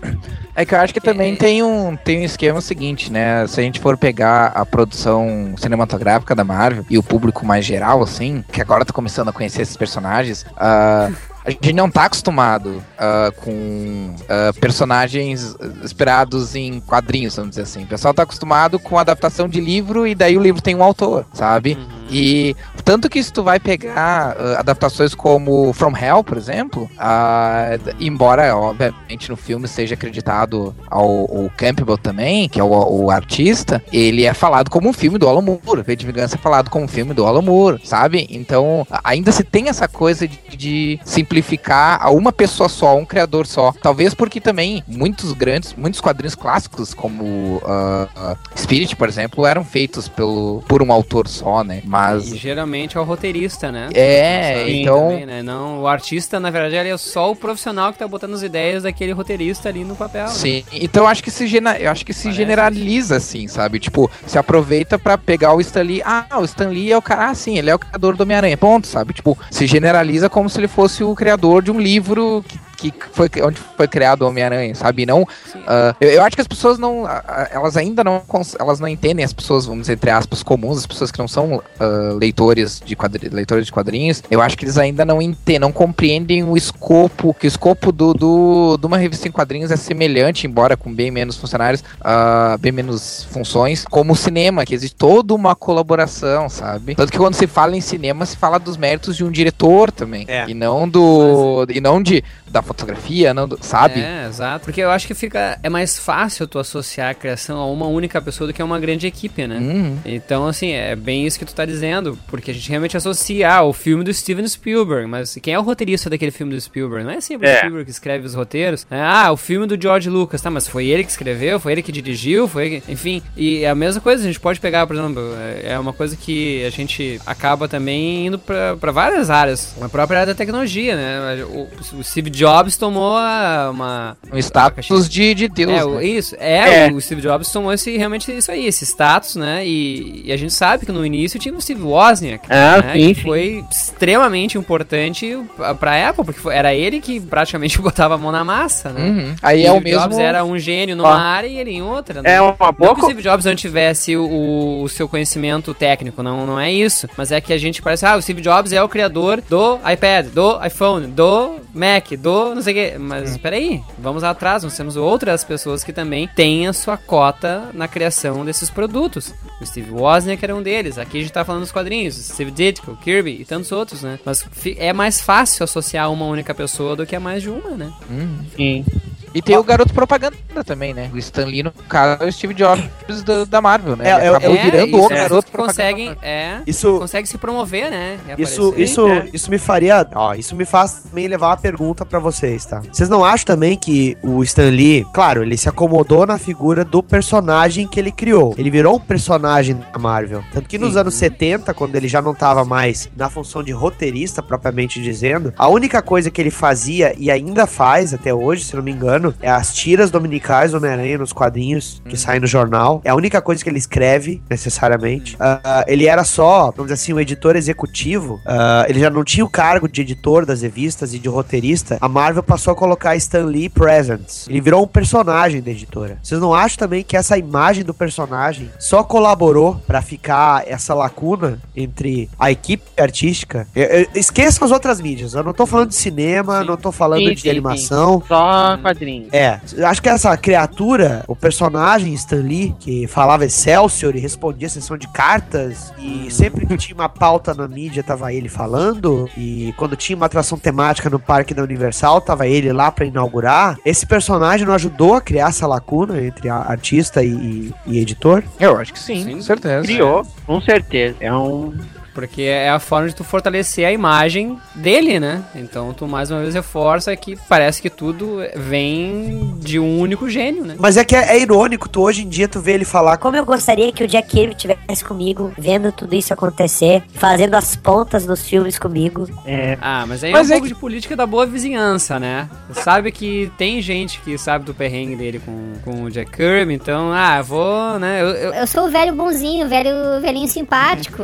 É que eu acho que também tem um, tem um esquema seguinte, né? Se a gente for pegar a produção cinematográfica da Marvel e o público mais geral, assim, que agora tá começando a conhecer esses personagens, ah, a gente não tá acostumado ah, com ah, personagens inspirados em quadrinhos, vamos dizer assim. O pessoal tá acostumado com adaptação de livro e daí o livro tem um autor, sabe? E tanto que se tu vai pegar ah, adaptações como From Hell, por exemplo, ah, embora obviamente no filme seja acreditado ao, ao Campbell também, que é o, o artista, ele é falado como um filme do Alan Moore. V de Vingança é falado como um filme do Alan Moore, sabe? Então ainda se tem essa coisa de, de simplificar a uma pessoa só, um criador só. Talvez porque também muitos grandes, muitos quadrinhos clássicos como ah, Spirit, por exemplo, eram feitos pelo, por um autor só, né? Mas E geralmente é o roteirista, né? É, então- também, né? Não, o artista, na verdade, ele é só o profissional que tá botando as ideias daquele roteirista ali no papel. né? Sim, então eu acho que se, gena- eu acho que se generaliza, assim, sabe? Tipo, se aproveita pra pegar o Stan Lee. Ah, o Stan Lee é o cara, ah, sim, ele é o criador do Homem-Aranha. Ponto, sabe? Tipo, se generaliza como se ele fosse o criador de um livro que, que foi onde foi criado o Homem-Aranha, sabe? Não, ah, eu, eu acho que as pessoas não, elas ainda não, elas não entendem as pessoas, vamos dizer, entre aspas, comuns, as pessoas que não são ah, leitores de quadri, leitores de quadrinhos. Eu acho que eles ainda não entendem, não compreendem o escopo, que o escopo do, do, de uma revista em quadrinhos é semelhante, embora com bem menos funcionários, ah, bem menos funções, como o cinema, que existe toda uma colaboração, sabe? Tanto que quando se fala em cinema, se fala dos méritos de um diretor também, É. e não do, e não de da fotografia, não do- sabe? É, exato. Porque eu acho que fica. É mais fácil tu associar a criação a uma única pessoa do que a uma grande equipe, né? Uhum. Então, assim, é bem isso que tu tá dizendo. Porque a gente realmente associa ah, o filme do Steven Spielberg. Mas quem é o roteirista daquele filme do Spielberg? Não é sempre É. o Spielberg que escreve os roteiros. É, ah, o filme do George Lucas, tá? Mas foi ele que escreveu, foi ele que dirigiu, foi ele que... Enfim, e é a mesma coisa, a gente pode pegar, por exemplo, é é uma coisa que a gente acaba também indo pra, pra várias áreas. A própria área da tecnologia, né? O, o Steve Jobs tomou a- uma... Um status de, de Deus. É, o- né? isso. É, É. o Steve Jobs tomou esse, realmente isso aí, esse status, né? E, e a gente sabe que no início tinha o Steve Wozniak, Ah, né? sim, que sim. foi extremamente importante pra- Apple, porque foi- era ele que praticamente botava a mão na massa, né? Uhum. Aí o é o Steve Jobs mesmo. era um gênio numa Ó. área e ele em outra, né? É uma Não boa. que o Steve Jobs não tivesse o, o seu conhecimento técnico, não, não é isso. Mas é que a gente parece, ah, o Steve Jobs é o criador do iPad, do iPhone, do Mac, do não sei o quê. Mas peraí, vamos lá atrás, nós temos outras pessoas que também têm a sua cota na criação desses produtos. O Steve Wozniak era um deles. Aqui a gente tá falando dos quadrinhos, Steve Ditko, Kirby e tantos outros, né? Mas é mais fácil associar uma única pessoa do que a mais de uma, né? Uhum. Sim. E tem o garoto propaganda também, né? O Stan Lee, no caso, é o Steve Jobs da, da Marvel, né? É, Ele é, acabou é, virando isso, o garoto propaganda. conseguem, é, Isso- consegue se promover, né? Isso, aparecer. isso, é. isso me faria. Ó, isso me faz também levar uma pergunta pra vocês, tá? Vocês não acham também que o Stan Lee, claro, ele se acomodou na figura do personagem que ele criou. Ele virou um personagem da Marvel. Tanto que nos anos 70, quando ele já não tava mais na função de roteirista, propriamente dizendo, a única coisa que ele fazia e ainda faz até hoje, se não me engano, é as tiras dominicais do Homem-Aranha nos quadrinhos que saem no jornal. É a única coisa que ele escreve, necessariamente. Ah, ele era só, vamos dizer assim, o editor executivo. Ah, ele já não tinha o cargo de editor das revistas e de roteirista. A Marvel passou a colocar Stan Lee Presents. Ele virou um personagem da editora. Vocês não acham também que essa imagem do personagem só colaborou pra ficar essa lacuna entre a equipe artística? Eu- eu- esqueçam as outras mídias. Eu não tô falando de cinema, não tô falando Sim, de sim, animação. sim. Só quadrinhos. É, eu acho que essa criatura, o personagem Stan Lee, que falava Excelsior e respondia sessão de cartas, e sempre que tinha uma pauta na mídia tava ele falando, e quando tinha uma atração temática no Parque da Universal, tava ele lá pra inaugurar. Esse personagem não ajudou a criar essa lacuna entre a- artista e, e- e editor? Eu acho que sim, com certeza. Criou, com certeza. É um. Porque é a forma de tu fortalecer a imagem dele, né? Então tu mais uma vez reforça que parece que tudo vem de um único gênio, né? Mas é que é, é irônico, tu hoje em dia tu vê ele falar Como eu gostaria que o Jack Kirby estivesse comigo, vendo tudo isso acontecer, fazendo as pontas dos filmes comigo. É, Ah, mas aí Mas é um é pouco de política da boa vizinhança, né? Sabe que tem gente que sabe do perrengue dele com, com o Jack Kirby, então, ah, eu vou, né? Eu, eu- Eu sou o velho bonzinho, o velho velhinho simpático.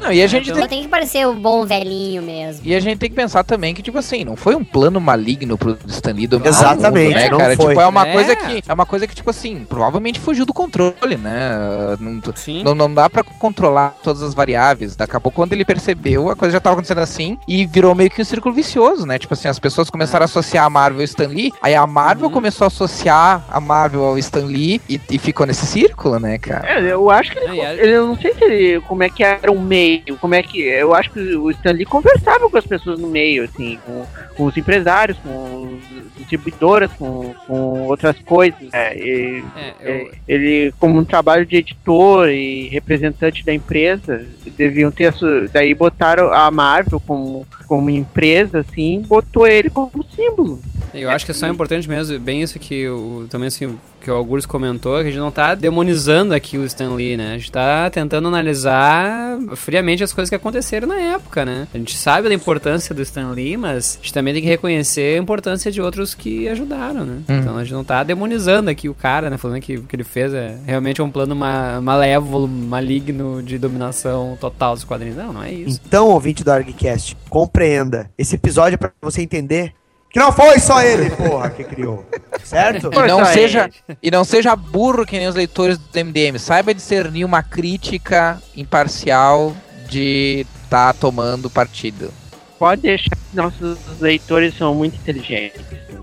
Não, e a gente tem tem que parecer o bom velhinho mesmo. E a gente tem que pensar também que, tipo assim, não foi um plano maligno pro Stan Lee dominar Exatamente, mundo, né, não cara? foi. Tipo, é uma É. coisa que, é uma coisa que, tipo assim, provavelmente fugiu do controle, né? Não, Sim. não, não dá pra controlar todas as variáveis. Daqui a pouco, quando ele percebeu, a coisa já tava acontecendo assim e virou meio que um círculo vicioso, né? Tipo assim, as pessoas começaram a associar a Marvel ao Stan Lee, aí a Marvel Uhum. começou a associar a Marvel ao Stan Lee e, e ficou nesse círculo, né, cara? é, eu acho que ele, É, ele- Eu não sei se ele. Como é que era o meio. Como é que. Eu acho que o Stan Lee conversava com as pessoas no meio, assim, com, com os empresários, com os distribuidoras, com, com outras coisas. É, e- é, é, eu- ele, como um trabalho de editor e representante da empresa, deviam ter. Daí botaram a Marvel como, como empresa, assim, botou ele como símbolo. Eu acho que é só importante mesmo, bem isso que o também assim, que o Augusto comentou, que a gente não tá demonizando aqui o Stan Lee, né? A gente tá tentando analisar friamente as coisas que aconteceram na época, né? A gente sabe da importância do Stan Lee, mas a gente também tem que reconhecer a importância de outros que ajudaram, né? Hum. Então a gente não tá demonizando aqui o cara, né? Falando que o que ele fez é realmente um plano ma malévolo, maligno de dominação total dos quadrinhos. Não, não é isso. Então, ouvinte do ArgCast, compreenda. Esse episódio é pra você entender que não foi só ele, porra, que criou. Certo? E não, seja, e não seja burro que nem os leitores do MDM. Saiba discernir uma crítica imparcial de tá tomando partido. Pode deixar que nossos leitores são muito inteligentes.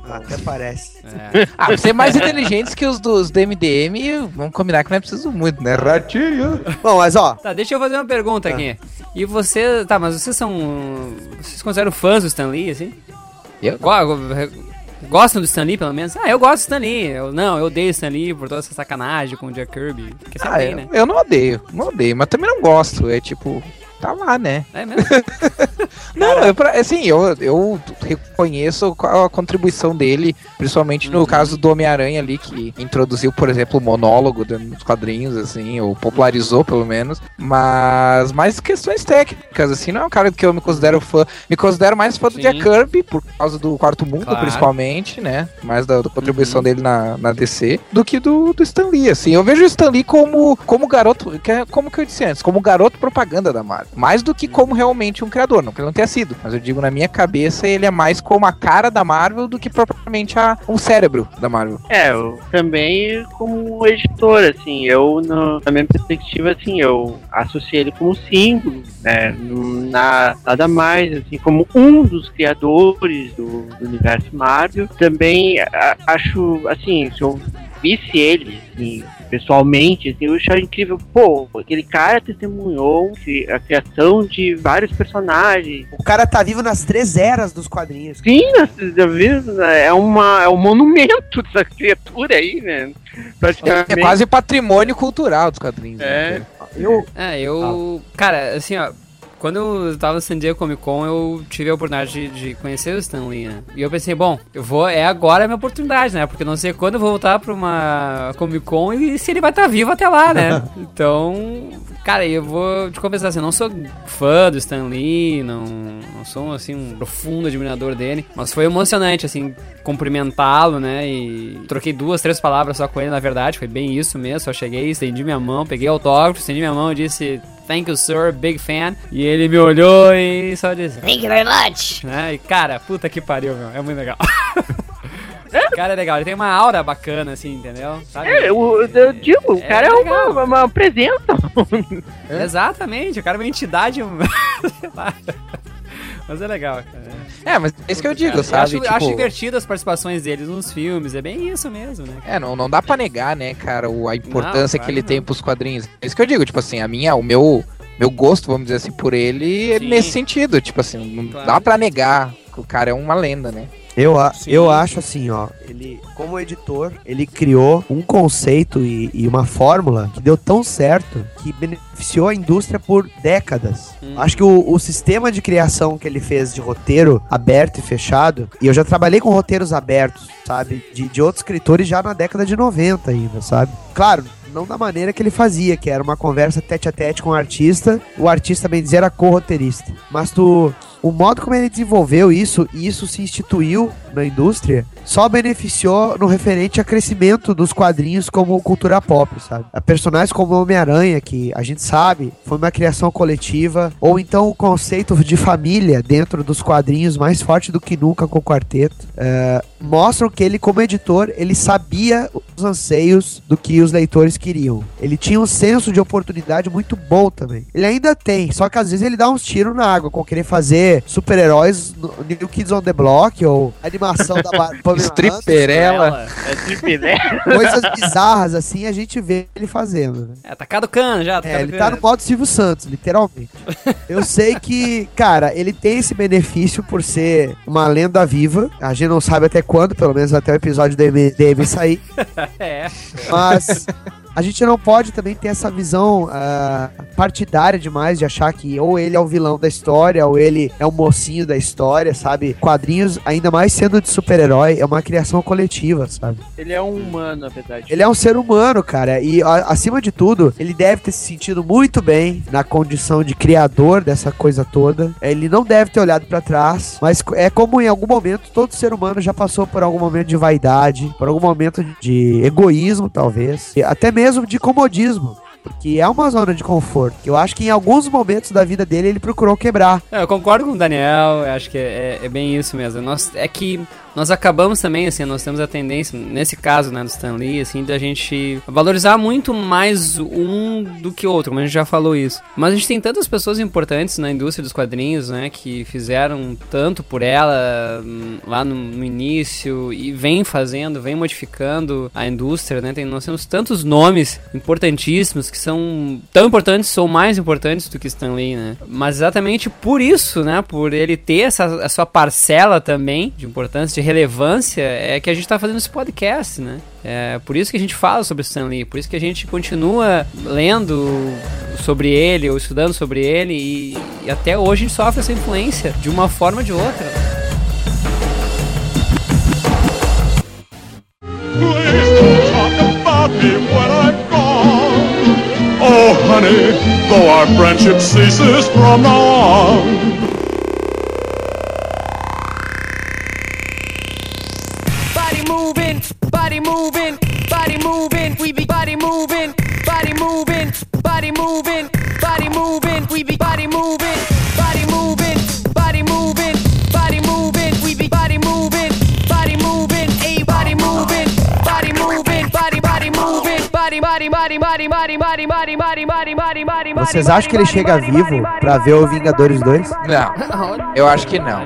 Até parece. É. Ah, ser mais inteligentes que os dos do MDM, vamos combinar que não é preciso muito, né? Ratinho. Bom, mas ó, Tá, deixa eu fazer uma pergunta aqui. E você. Tá, mas vocês são. Vocês consideram fãs do Stan Lee, assim? Eu? Go- Gostam do Stan Lee, pelo menos? Ah, eu gosto do Stan Lee. Eu, não, eu odeio o Stan Lee por toda essa sacanagem com o Jack Kirby. Porque Ah, eu, né? eu não odeio, não odeio, mas também não gosto. É tipo, tá lá, né? É mesmo? Não, eu, assim, eu, eu reconheço a contribuição dele, principalmente no caso do Homem-Aranha ali, que introduziu, por exemplo, o monólogo dos quadrinhos, assim, ou popularizou pelo menos, mas mais questões técnicas, assim, não é um cara que eu me considero fã, me considero mais fã do Sim. Jack Kirby, por causa do Quarto Mundo, Claro. principalmente, né, mais da, da contribuição dele na, na DC, do que do, do Stan Lee, assim, eu vejo o Stan Lee como, como garoto, que é como que eu disse antes, como garoto propaganda da Marvel, mais do que como realmente um criador, não que ele não tenha sido, mas eu digo, na minha cabeça, ele é mais como a cara da Marvel do que propriamente a, o cérebro da Marvel. É, eu também como editor, assim, eu no- na minha perspectiva, assim, eu associei ele como símbolo, né, na, nada mais, assim, como um dos criadores do, do universo Marvel. Também a- acho, assim, se eu visse ele, assim, pessoalmente, assim, eu achava incrível. Pô, aquele cara testemunhou que- a criação de vários personagens. O cara tá vivo nas três eras dos quadrinhos. Sim, já viu? é, uma, é um monumento dessa criatura aí, né? Praticamente. É quase patrimônio cultural dos quadrinhos. É. né? Eu, É, eu. Cara, assim, ó. Quando eu tava no San Diego Comic Con, eu tive a oportunidade de, de conhecer o Stan Lee, né? E eu pensei, bom, eu vou. É agora a minha oportunidade, né? Porque não sei quando eu vou voltar pra uma Comic Con e se ele vai estar vivo até lá, né? Então. Cara, eu vou te confessar assim, eu não sou fã do Stan Lee, não, não sou assim um profundo admirador dele, mas foi emocionante assim cumprimentá-lo, né? E troquei duas, três palavras só com ele, na verdade, foi bem isso mesmo. Só cheguei, estendi minha mão, peguei autógrafo, estendi minha mão e disse Thank you, sir, big fan. E ele me olhou e só disse Thank you very much. né? E cara, puta que pariu, meu, é muito legal. Esse cara é legal, ele tem uma aura bacana, assim, entendeu? Sabe? É, eu, eu digo, o É cara é legal. uma, uma presença. Exatamente, o cara é uma entidade. Mas é legal, cara. É, mas é isso que eu digo, Eu sabe? Acho, Tipo, acho divertido as participações deles nos filmes, é bem isso mesmo, né? É, não, não dá pra negar, né, cara, a importância Não, que ele claro tem não. pros quadrinhos. É isso que eu digo, tipo assim, a minha, o meu, meu gosto, vamos dizer assim, por ele é Sim. nesse sentido. Tipo assim, não Claro. dá pra negar o cara é uma lenda, né? Eu, a- Sim. eu acho assim, ó. Ele, como editor, ele criou um conceito e, e uma fórmula que deu tão certo que beneficiou a indústria por décadas. Hum. Acho que o, o sistema de criação que ele fez de roteiro aberto e fechado, e eu já trabalhei com roteiros abertos, sabe? De, de outros escritores já na década de 90 ainda, sabe? Claro. Não da maneira que ele fazia, que era uma conversa tete a tete com o artista, o artista, bem dizer, era co-roteirista. Mas tu, o modo como ele desenvolveu isso e isso se instituiu na indústria só beneficiou no referente a crescimento dos quadrinhos como cultura pop, sabe? A personagens como Homem-Aranha, que a gente sabe foi uma criação coletiva, ou então o conceito de família dentro dos quadrinhos mais forte do que nunca com o quarteto, é, mostram que ele, como editor, ele sabia os anseios do que os leitores queriam. Ele tinha um senso de oportunidade muito bom também. Ele ainda tem, só que às vezes ele dá uns tiros na água com querer fazer super-heróis New Kids on the Block ou animação da Stripperella. É. Coisas bizarras assim a gente vê ele fazendo. Né? É, tacado cano já, É, tacado ele tá no modo Silvio Santos, literalmente. Eu sei que, cara, ele tem esse benefício por ser uma lenda viva. A gente não sabe até quando, pelo menos até o episódio do DM sair. É. Mas a gente não pode também ter essa visão ah, partidária demais de achar que ou ele é o vilão da história ou ele é o mocinho da história, sabe? Quadrinhos, ainda mais sendo de super-herói, é uma criação coletiva, sabe? Ele é um humano, na verdade. Ele é um ser humano, cara, e a- acima de tudo, ele deve ter se sentido muito bem na condição de criador dessa coisa toda. Ele não deve ter olhado pra trás, mas é como em algum momento todo ser humano já passou por algum momento de vaidade, por algum momento de egoísmo, talvez, e até mesmo de comodismo. Porque é uma zona de conforto. Que eu acho que em alguns momentos da vida dele ele procurou quebrar. É, Eu concordo com o Daniel, acho que é, é bem isso mesmo. Nós, é que nós acabamos também, assim, nós temos a tendência, nesse caso, né, do Stan Lee, assim, da gente valorizar muito mais um do que outro, mas a gente já falou isso. Mas a gente tem tantas pessoas importantes na indústria dos quadrinhos, né, que fizeram tanto por ela hum, lá no, no início e vem fazendo, vem modificando a indústria, né, tem, nós temos tantos nomes importantíssimos que são tão importantes ou mais importantes do que Stan Lee, né? Mas exatamente por isso, né? Por ele ter essa a sua parcela também de importância, de relevância, é que a gente tá fazendo esse podcast, né? É por isso que a gente fala sobre Stan Lee, por isso que a gente continua lendo sobre ele ou estudando sobre ele e, e até hoje a gente sofre essa influência de uma forma ou de outra. Oh, honey, though our friendship ceases from now on. Body moving, body moving, we be body moving, body moving, body moving, body moving, we be body moving, body moving, body moving, body moving, we be body moving, body moving, a body moving, body moving, body body moving, body body body body body body body body body body body Vocês acham que ele chega vivo pra ver o Vingadores 2? Não, eu acho que não.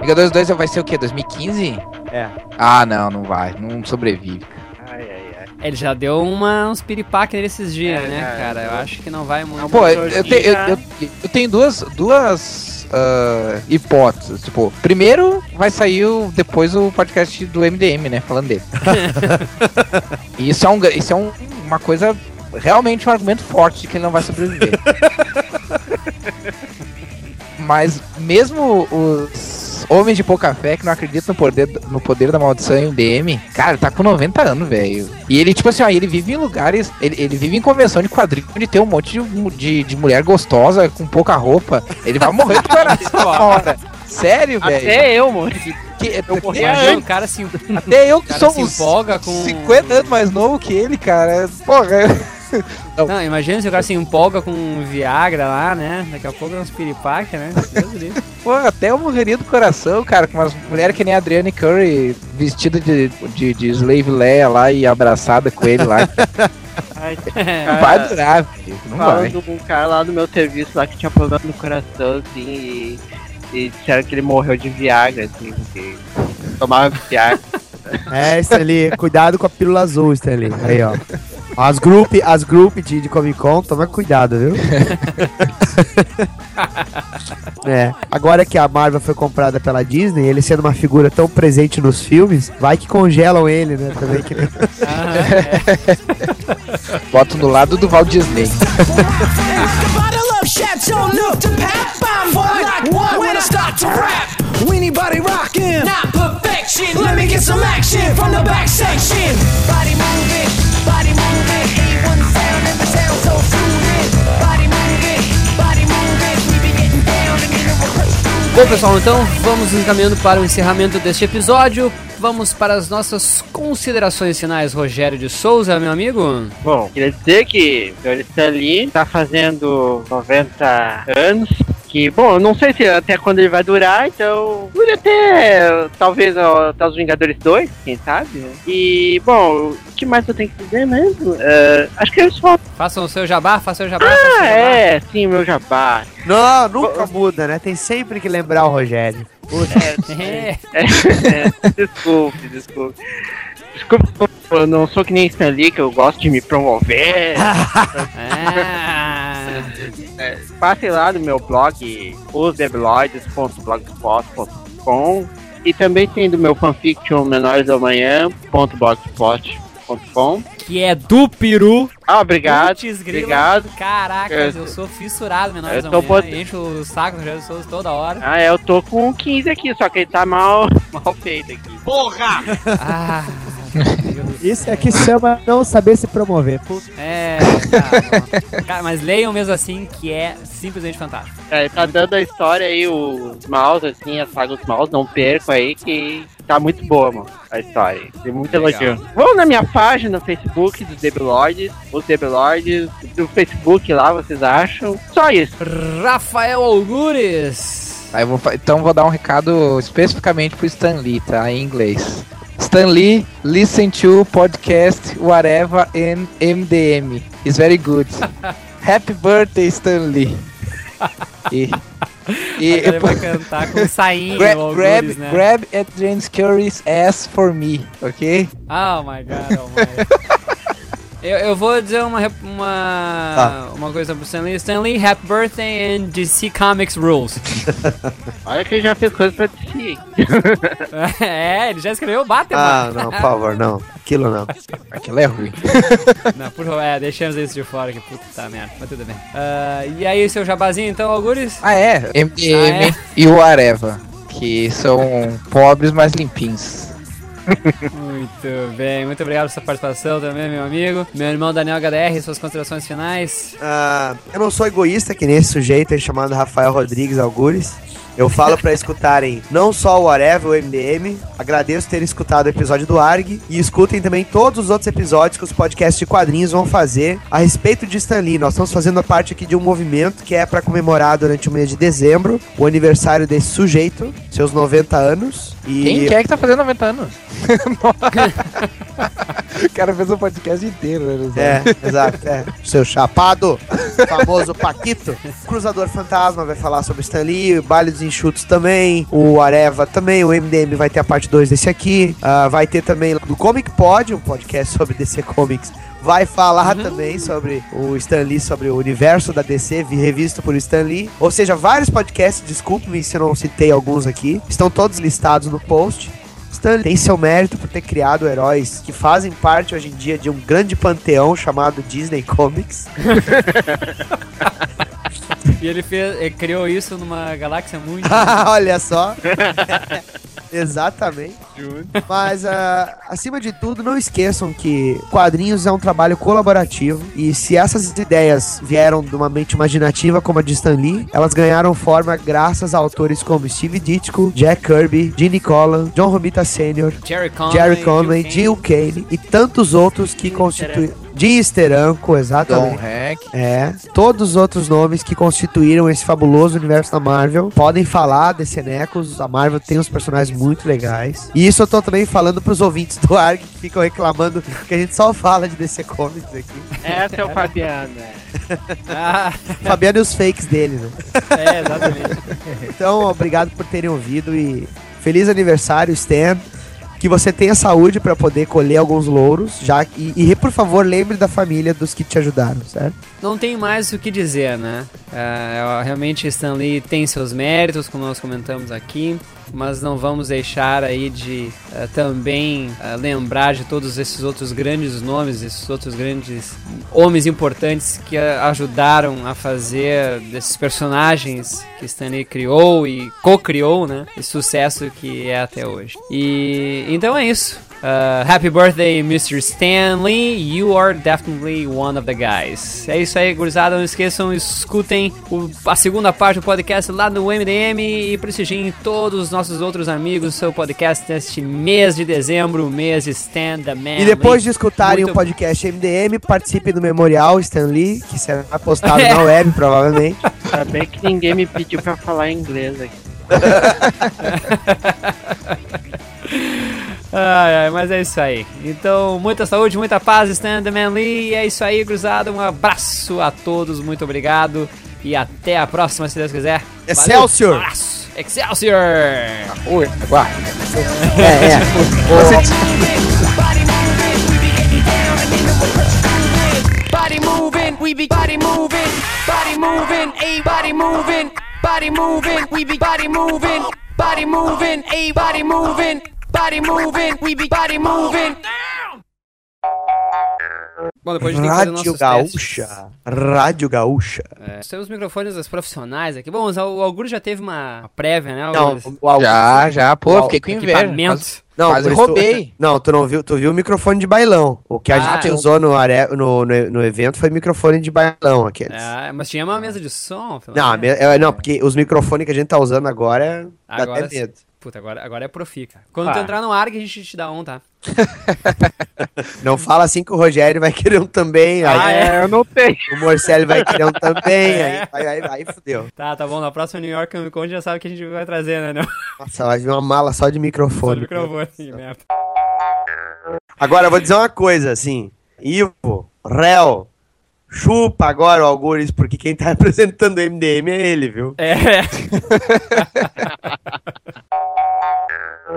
Vingadores 2 vai ser o quê? 2015? É. Ah, não, não vai. Não sobrevive. Ai, ai, ai. Ele já deu uma, uns piripaque nesses dias, É, né, é, cara? Eu eu- acho que não vai muito. Pô, eu, eu, te- eu- eu- eu tenho duas, duas ah, hipóteses. Tipo, primeiro vai sair o- depois o podcast do MDM, né? Falando dele. e isso é, um, isso é um- uma coisa, realmente um argumento forte de que ele não vai sobreviver. Mas mesmo os homens de pouca fé que não acreditam no poder, no poder da maldição em MDM, cara, ele tá com 90 anos, velho. E ele, tipo assim, ó, ele vive em lugares. Ele, ele vive em convenção de quadrinho de ter um monte de, de, de mulher gostosa com pouca roupa. Ele vai morrer do coração. Sério, velho? Até eu, mano. Que, Eu Imagina, antes. o cara se, até eu que sou uns empolga com. 50 anos mais novo que ele, cara. Porra. Não, imagina se o cara se empolga com um Viagra lá, né? Daqui a pouco é uns piripaque, né? Deus. Pô, até eu morreria do coração, cara, com umas mulheres que nem a Adriane Curry, vestida de, de, de Slave Leia lá e abraçada com ele lá. Ai, Não vai durar, velho. Não vai. Um cara lá do meu serviço lá que tinha problema no coração, assim, e, e disseram que ele morreu de Viagra, assim, porque tomava Viagra. É, Stanley, cuidado com a pílula azul, Stanley. Aí, ó. As group, as group de, de Comic Con, toma cuidado, viu? é. Agora que a Marvel foi comprada pela Disney, ele sendo uma figura tão presente nos filmes, vai que congelam ele, né? Também que Boto do lado do Walt Disney. bottle of Chateau Neuf to pap. I'm like one when I start to rap. Anybody rockin'? Not perfection. Let me get some action from the back section. Body moving, body moving. A1 sound and the sound so soothing. Body moving, body moving. We be getting down and you know we're cruising. Bom, pessoal, então vamos encaminhando para o encerramento deste episódio. Vamos para as nossas considerações finais, Rogério de Souza, meu amigo. Bom, queria dizer que o Sr. Stanley tá fazendo 90 anos. Que, bom, eu não sei se até quando ele vai durar, então. Dure até. Talvez até os Vingadores 2, quem sabe? né? E, bom, que mais eu tenho que dizer mesmo? É, acho que eles só. Façam o seu jabá, façam o seu jabá. façam o Ah, jabá. é, sim, meu jabá. Não, nunca muda, né? Tem sempre que lembrar o Rogério. É. É, é, desculpe, desculpe. Desculpa, eu não sou que nem Stanley, que eu gosto de me promover. Ah. É, passe lá no meu blog, osdebeloides.blogspot.com e também tem do meu fanfiction menores da manhã.blogspot.com. Que é do peru. Ah, obrigado. Putz, obrigado. Caracas, Eu- eu sou fissurado, menores eu tô manhã. bot- Encho o saco do Souza toda hora. Ah, é, eu tô com 15 aqui, só que ele tá mal, mal feito aqui. Porra! Ah, Isso é que chama não saber se promover. Puta. é. Tá, bom. Cara, mas leiam mesmo assim, que é simplesmente fantástico. É, tá dando a história aí, os mouse, assim, a saga dos mouse, não perco aí, que tá muito boa, mano, a história. Tem muito Legal. elogio. Vão na minha página no Facebook dos Debilords, os Debilords, do Facebook lá, vocês acham? Só isso. Rafael Algures. Aí eu vou, então vou dar um recado especificamente pro Stan Lee, tá? Em inglês. Stan Lee, listen to podcast whatever in MDM. It's very good. Happy birthday, Stan Lee. E, e ele vai cantar com sainho, Gra- o Algures, grab, né? grab at James Curry's ass for me, ok? Oh my god, oh my. Eu, eu vou dizer uma, uma, Tá. uma coisa pro Stanley. Stanley, happy birthday and DC Comics rules. Olha que ele já fez coisa pra ti. é, ele já escreveu Batman. Ah, não, por favor, não. Aquilo não. Aquilo é ruim. Não, por favor, é, deixamos isso de fora, que puta merda, mas tudo bem. Ah, e aí, seu jabazinho então, Algures? Ah, é? MDM Ah, é? e o Areva, que são pobres, mas limpinhos. Muito bem, muito obrigado pela sua participação também, meu amigo. Meu irmão Daniel HDR, suas considerações finais. Ah, eu não sou egoísta que nem esse sujeito chamado Rafael Rodrigues Algures. Eu falo pra escutarem não só o Whatever, o MDM. Agradeço terem escutado o episódio do ARG. E escutem também todos os outros episódios que os podcasts de quadrinhos vão fazer a respeito de Stan Lee. Nós estamos fazendo parte aqui de um movimento que é pra comemorar durante o mês de dezembro o aniversário desse sujeito, seus 90 anos. E Quem quer que tá fazendo 90 anos? O cara fez um podcast inteiro, né? É, exato. É. Seu chapado, famoso Paquito. Cruzador Fantasma vai falar sobre Stan Lee, o Baile dos Enxutos também, o Areva também, o MDM vai ter a parte 2 desse aqui. Ah, vai ter também do Comic Pod, um podcast sobre DC Comics. Vai falar também sobre o Stan Lee, sobre o universo da DC, vi- revisto por Stan Lee. Ou seja, vários podcasts, desculpe-me se eu não citei alguns aqui. Estão todos listados no post. Stan tem seu mérito por ter criado heróis que fazem parte hoje em dia de um grande panteão chamado Disney Comics. E ele, fez, ele criou isso numa galáxia muito. Olha só. Exatamente. Mas, ah, acima de tudo, não esqueçam que quadrinhos é um trabalho colaborativo. E se essas ideias vieram de uma mente imaginativa como a de Stan Lee, elas ganharam forma graças a autores como Steve Ditko, Jack Kirby, Gene Colan, John Romita Sr., Jerry Conway, Jerry Kane. Jill Kane e tantos outros que constituem. Jim Steranko, exatamente. Don Heck. É, todos os outros nomes que constituíram esse fabuloso universo da Marvel podem falar desse Necos. A Marvel tem uns personagens muito legais. E isso eu tô também falando pros ouvintes do ARG que ficam reclamando que a gente só fala de DC Comics aqui. Essa é o Fabiano, é. Ah, Fabiano e os fakes dele, né? é, exatamente. Então, obrigado por terem ouvido e feliz aniversário, Stan. Que você tenha saúde pra poder colher alguns louros, já e, e por favor lembre da família dos que te ajudaram, certo? Não tem mais o que dizer, né? É, realmente Stan Lee tem seus méritos, como nós comentamos aqui, mas não vamos deixar aí de eh, também eh, lembrar de todos esses outros grandes nomes, esses outros grandes homens importantes que ajudaram a fazer desses personagens que Stan Lee criou e co-criou, né? Esse sucesso que é até hoje. E então é isso. Uh, happy birthday, Mr. Stanley. You are definitely one of the guys. É isso aí, gurizada. Não esqueçam, escutem o- a segunda parte do podcast lá no MDM e prestigiem todos os nossos outros amigos seu podcast neste mês de dezembro, mês de Stan the Man. E depois de escutarem Muito- o podcast MDM, participem do Memorial Stan Lee, que será postado na web, provavelmente. Ainda bem que ninguém me pediu pra falar inglês aqui. Ai, ai, mas é isso aí. Então, muita saúde, muita paz, Stan the Man Lee. E é isso aí, cruzado. Um abraço a todos, muito obrigado. E até a próxima, se Deus quiser. Excelsior! abraço. Excelsior! Oi. É, é. Body moving, we be body moving, body moving, a body moving, body moving, we be body moving, body moving, a body moving, body moving, we be body moving. Bom, depois a gente tem que fazer Rádio nossos testes. Gaúcha. Rádio Gaúcha. É, temos os microfones dos profissionais aqui. Bom, o Augusto já teve uma prévia, né? Não, o Augusto- Já, já, pô, o fiquei com inveja. Equipamento. Quase- Não, Quase por isso tu- roubei. não, tu não viu, tu viu o microfone de bailão. O que a Ah, gente eu- usou no, are, no, no, no evento foi microfone de bailão aqueles. Ah, mas tinha uma mesa de som. Não, me- é, não, porque os microfones que a gente tá usando agora dá Agora até medo. Puta, agora, agora é profi, cara. Quando Ah. tu entrar no ARG, a gente te dá um, tá? Não fala assim que o Rogério vai querer um também. Ah, aí é? eu não tenho. O Morcelli vai querer um também. É. Aí, aí, aí, aí fudeu. Tá, tá bom. Na próxima New York Comic Con já sabe o que a gente vai trazer, né? Não? Nossa, vai vir uma mala só de Só microfone. de microfone, que merda. Agora, eu vou dizer uma coisa, assim. Ivo, réu, chupa agora o Algures, porque quem tá representando o MDM é ele, viu? É.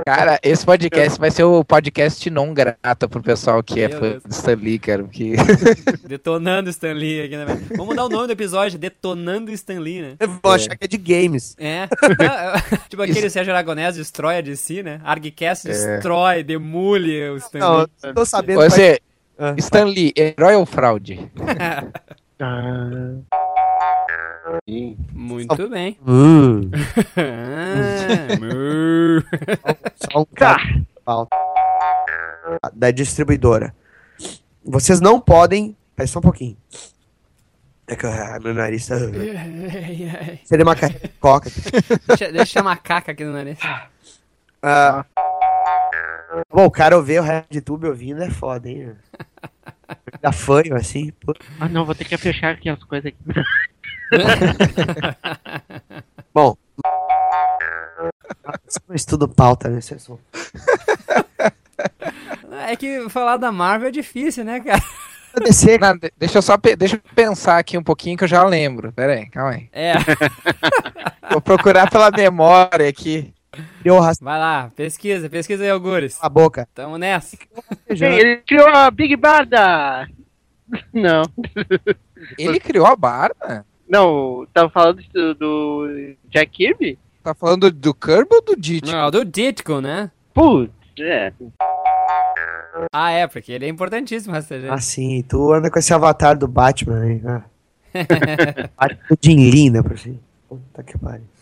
Cara, esse podcast vai ser o podcast não grata pro pessoal que é Meu fã Deus. do Stan Lee, cara, porque... Detonando Stan Lee aqui, né? velho? Vamos mudar o nome do episódio, Detonando Stan Lee, né? Vou achar que é de games. É. tipo aquele Sérgio Aragonés destrói a DC, né? Argcast É. destrói, demule o Stan Não, Lee. eu tô sabendo. Você, Ah. Stan Lee, herói ou fraude? Muito bem. Ah, mu. só um cara. Falta. Da distribuidora. Vocês não podem. Espera só um pouquinho. É que ah, meu nariz tá. Seria uma ca- coca. deixa, deixa a macaca aqui no nariz. Ah, bom, o cara ouvir o RedTube ouvindo é foda, hein? Dá fanho assim. pô. Ah, não, vou ter que fechar aqui as coisas aqui. Bom. Estudo pauta, né? Vocês são- É que falar da Marvel é difícil, né, cara? DC. Não, de- deixa eu só pe- deixa eu pensar aqui um pouquinho que eu já lembro. Pera aí, calma aí. É. Vou procurar pela memória aqui. Criou Vai lá, pesquisa, pesquisa aí, Algures. na boca. Tamo nessa. Ele criou a Big Barda! Não. Ele criou a barba? Não, tava falando do, do Jack Kirby? Tá falando do Kirby ou do Ditko? Não, do Ditko, né? Putz, é. Ah, é, porque ele é importantíssimo, Rastejar. Ah, sim, tu anda com esse avatar do Batman aí, né? Batman do Jim Lee, né, por si. Puta que pariu.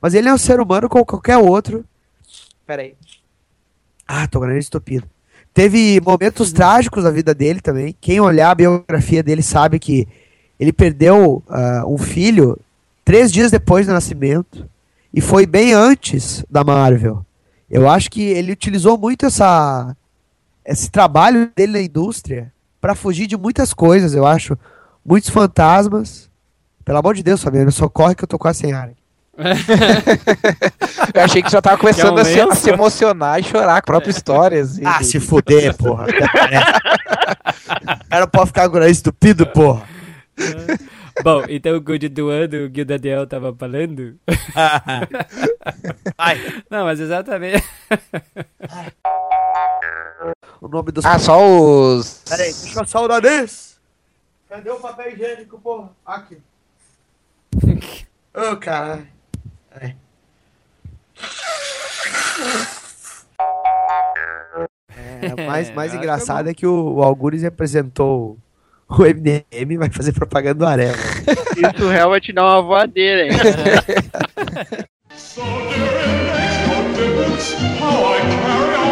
Mas ele é um ser humano como qualquer outro. Pera aí. Ah, tô nariz estupido. Teve momentos trágicos na vida dele também. Quem olhar a biografia dele sabe que ele perdeu ah, um filho três dias depois do nascimento. E foi bem antes da Marvel. Eu acho que ele utilizou muito essa, esse trabalho dele na indústria pra fugir de muitas coisas, eu acho. Muitos fantasmas. Pelo amor de Deus, Fabiano, socorre que eu tô quase sem ar. Eu achei que já tava começando um a, se, a se emocionar e chorar com a própria história. Assim, Ah, se fuder, porra. Cara pode ficar nariz estupido, porra. Bom, então o que o Daniel tava falando. Não, mas exatamente. O nome dos. Ah, só os. Peraí, deixa eu só o nariz. Cadê o papel higiênico, porra? Aqui. Ô, caralho. Peraí. É. É, o mais, mais engraçado é que o, o Algures representou o MDM vai fazer propaganda do Areva. Isso real vai te dar uma voadeira, hein? so dear inmates,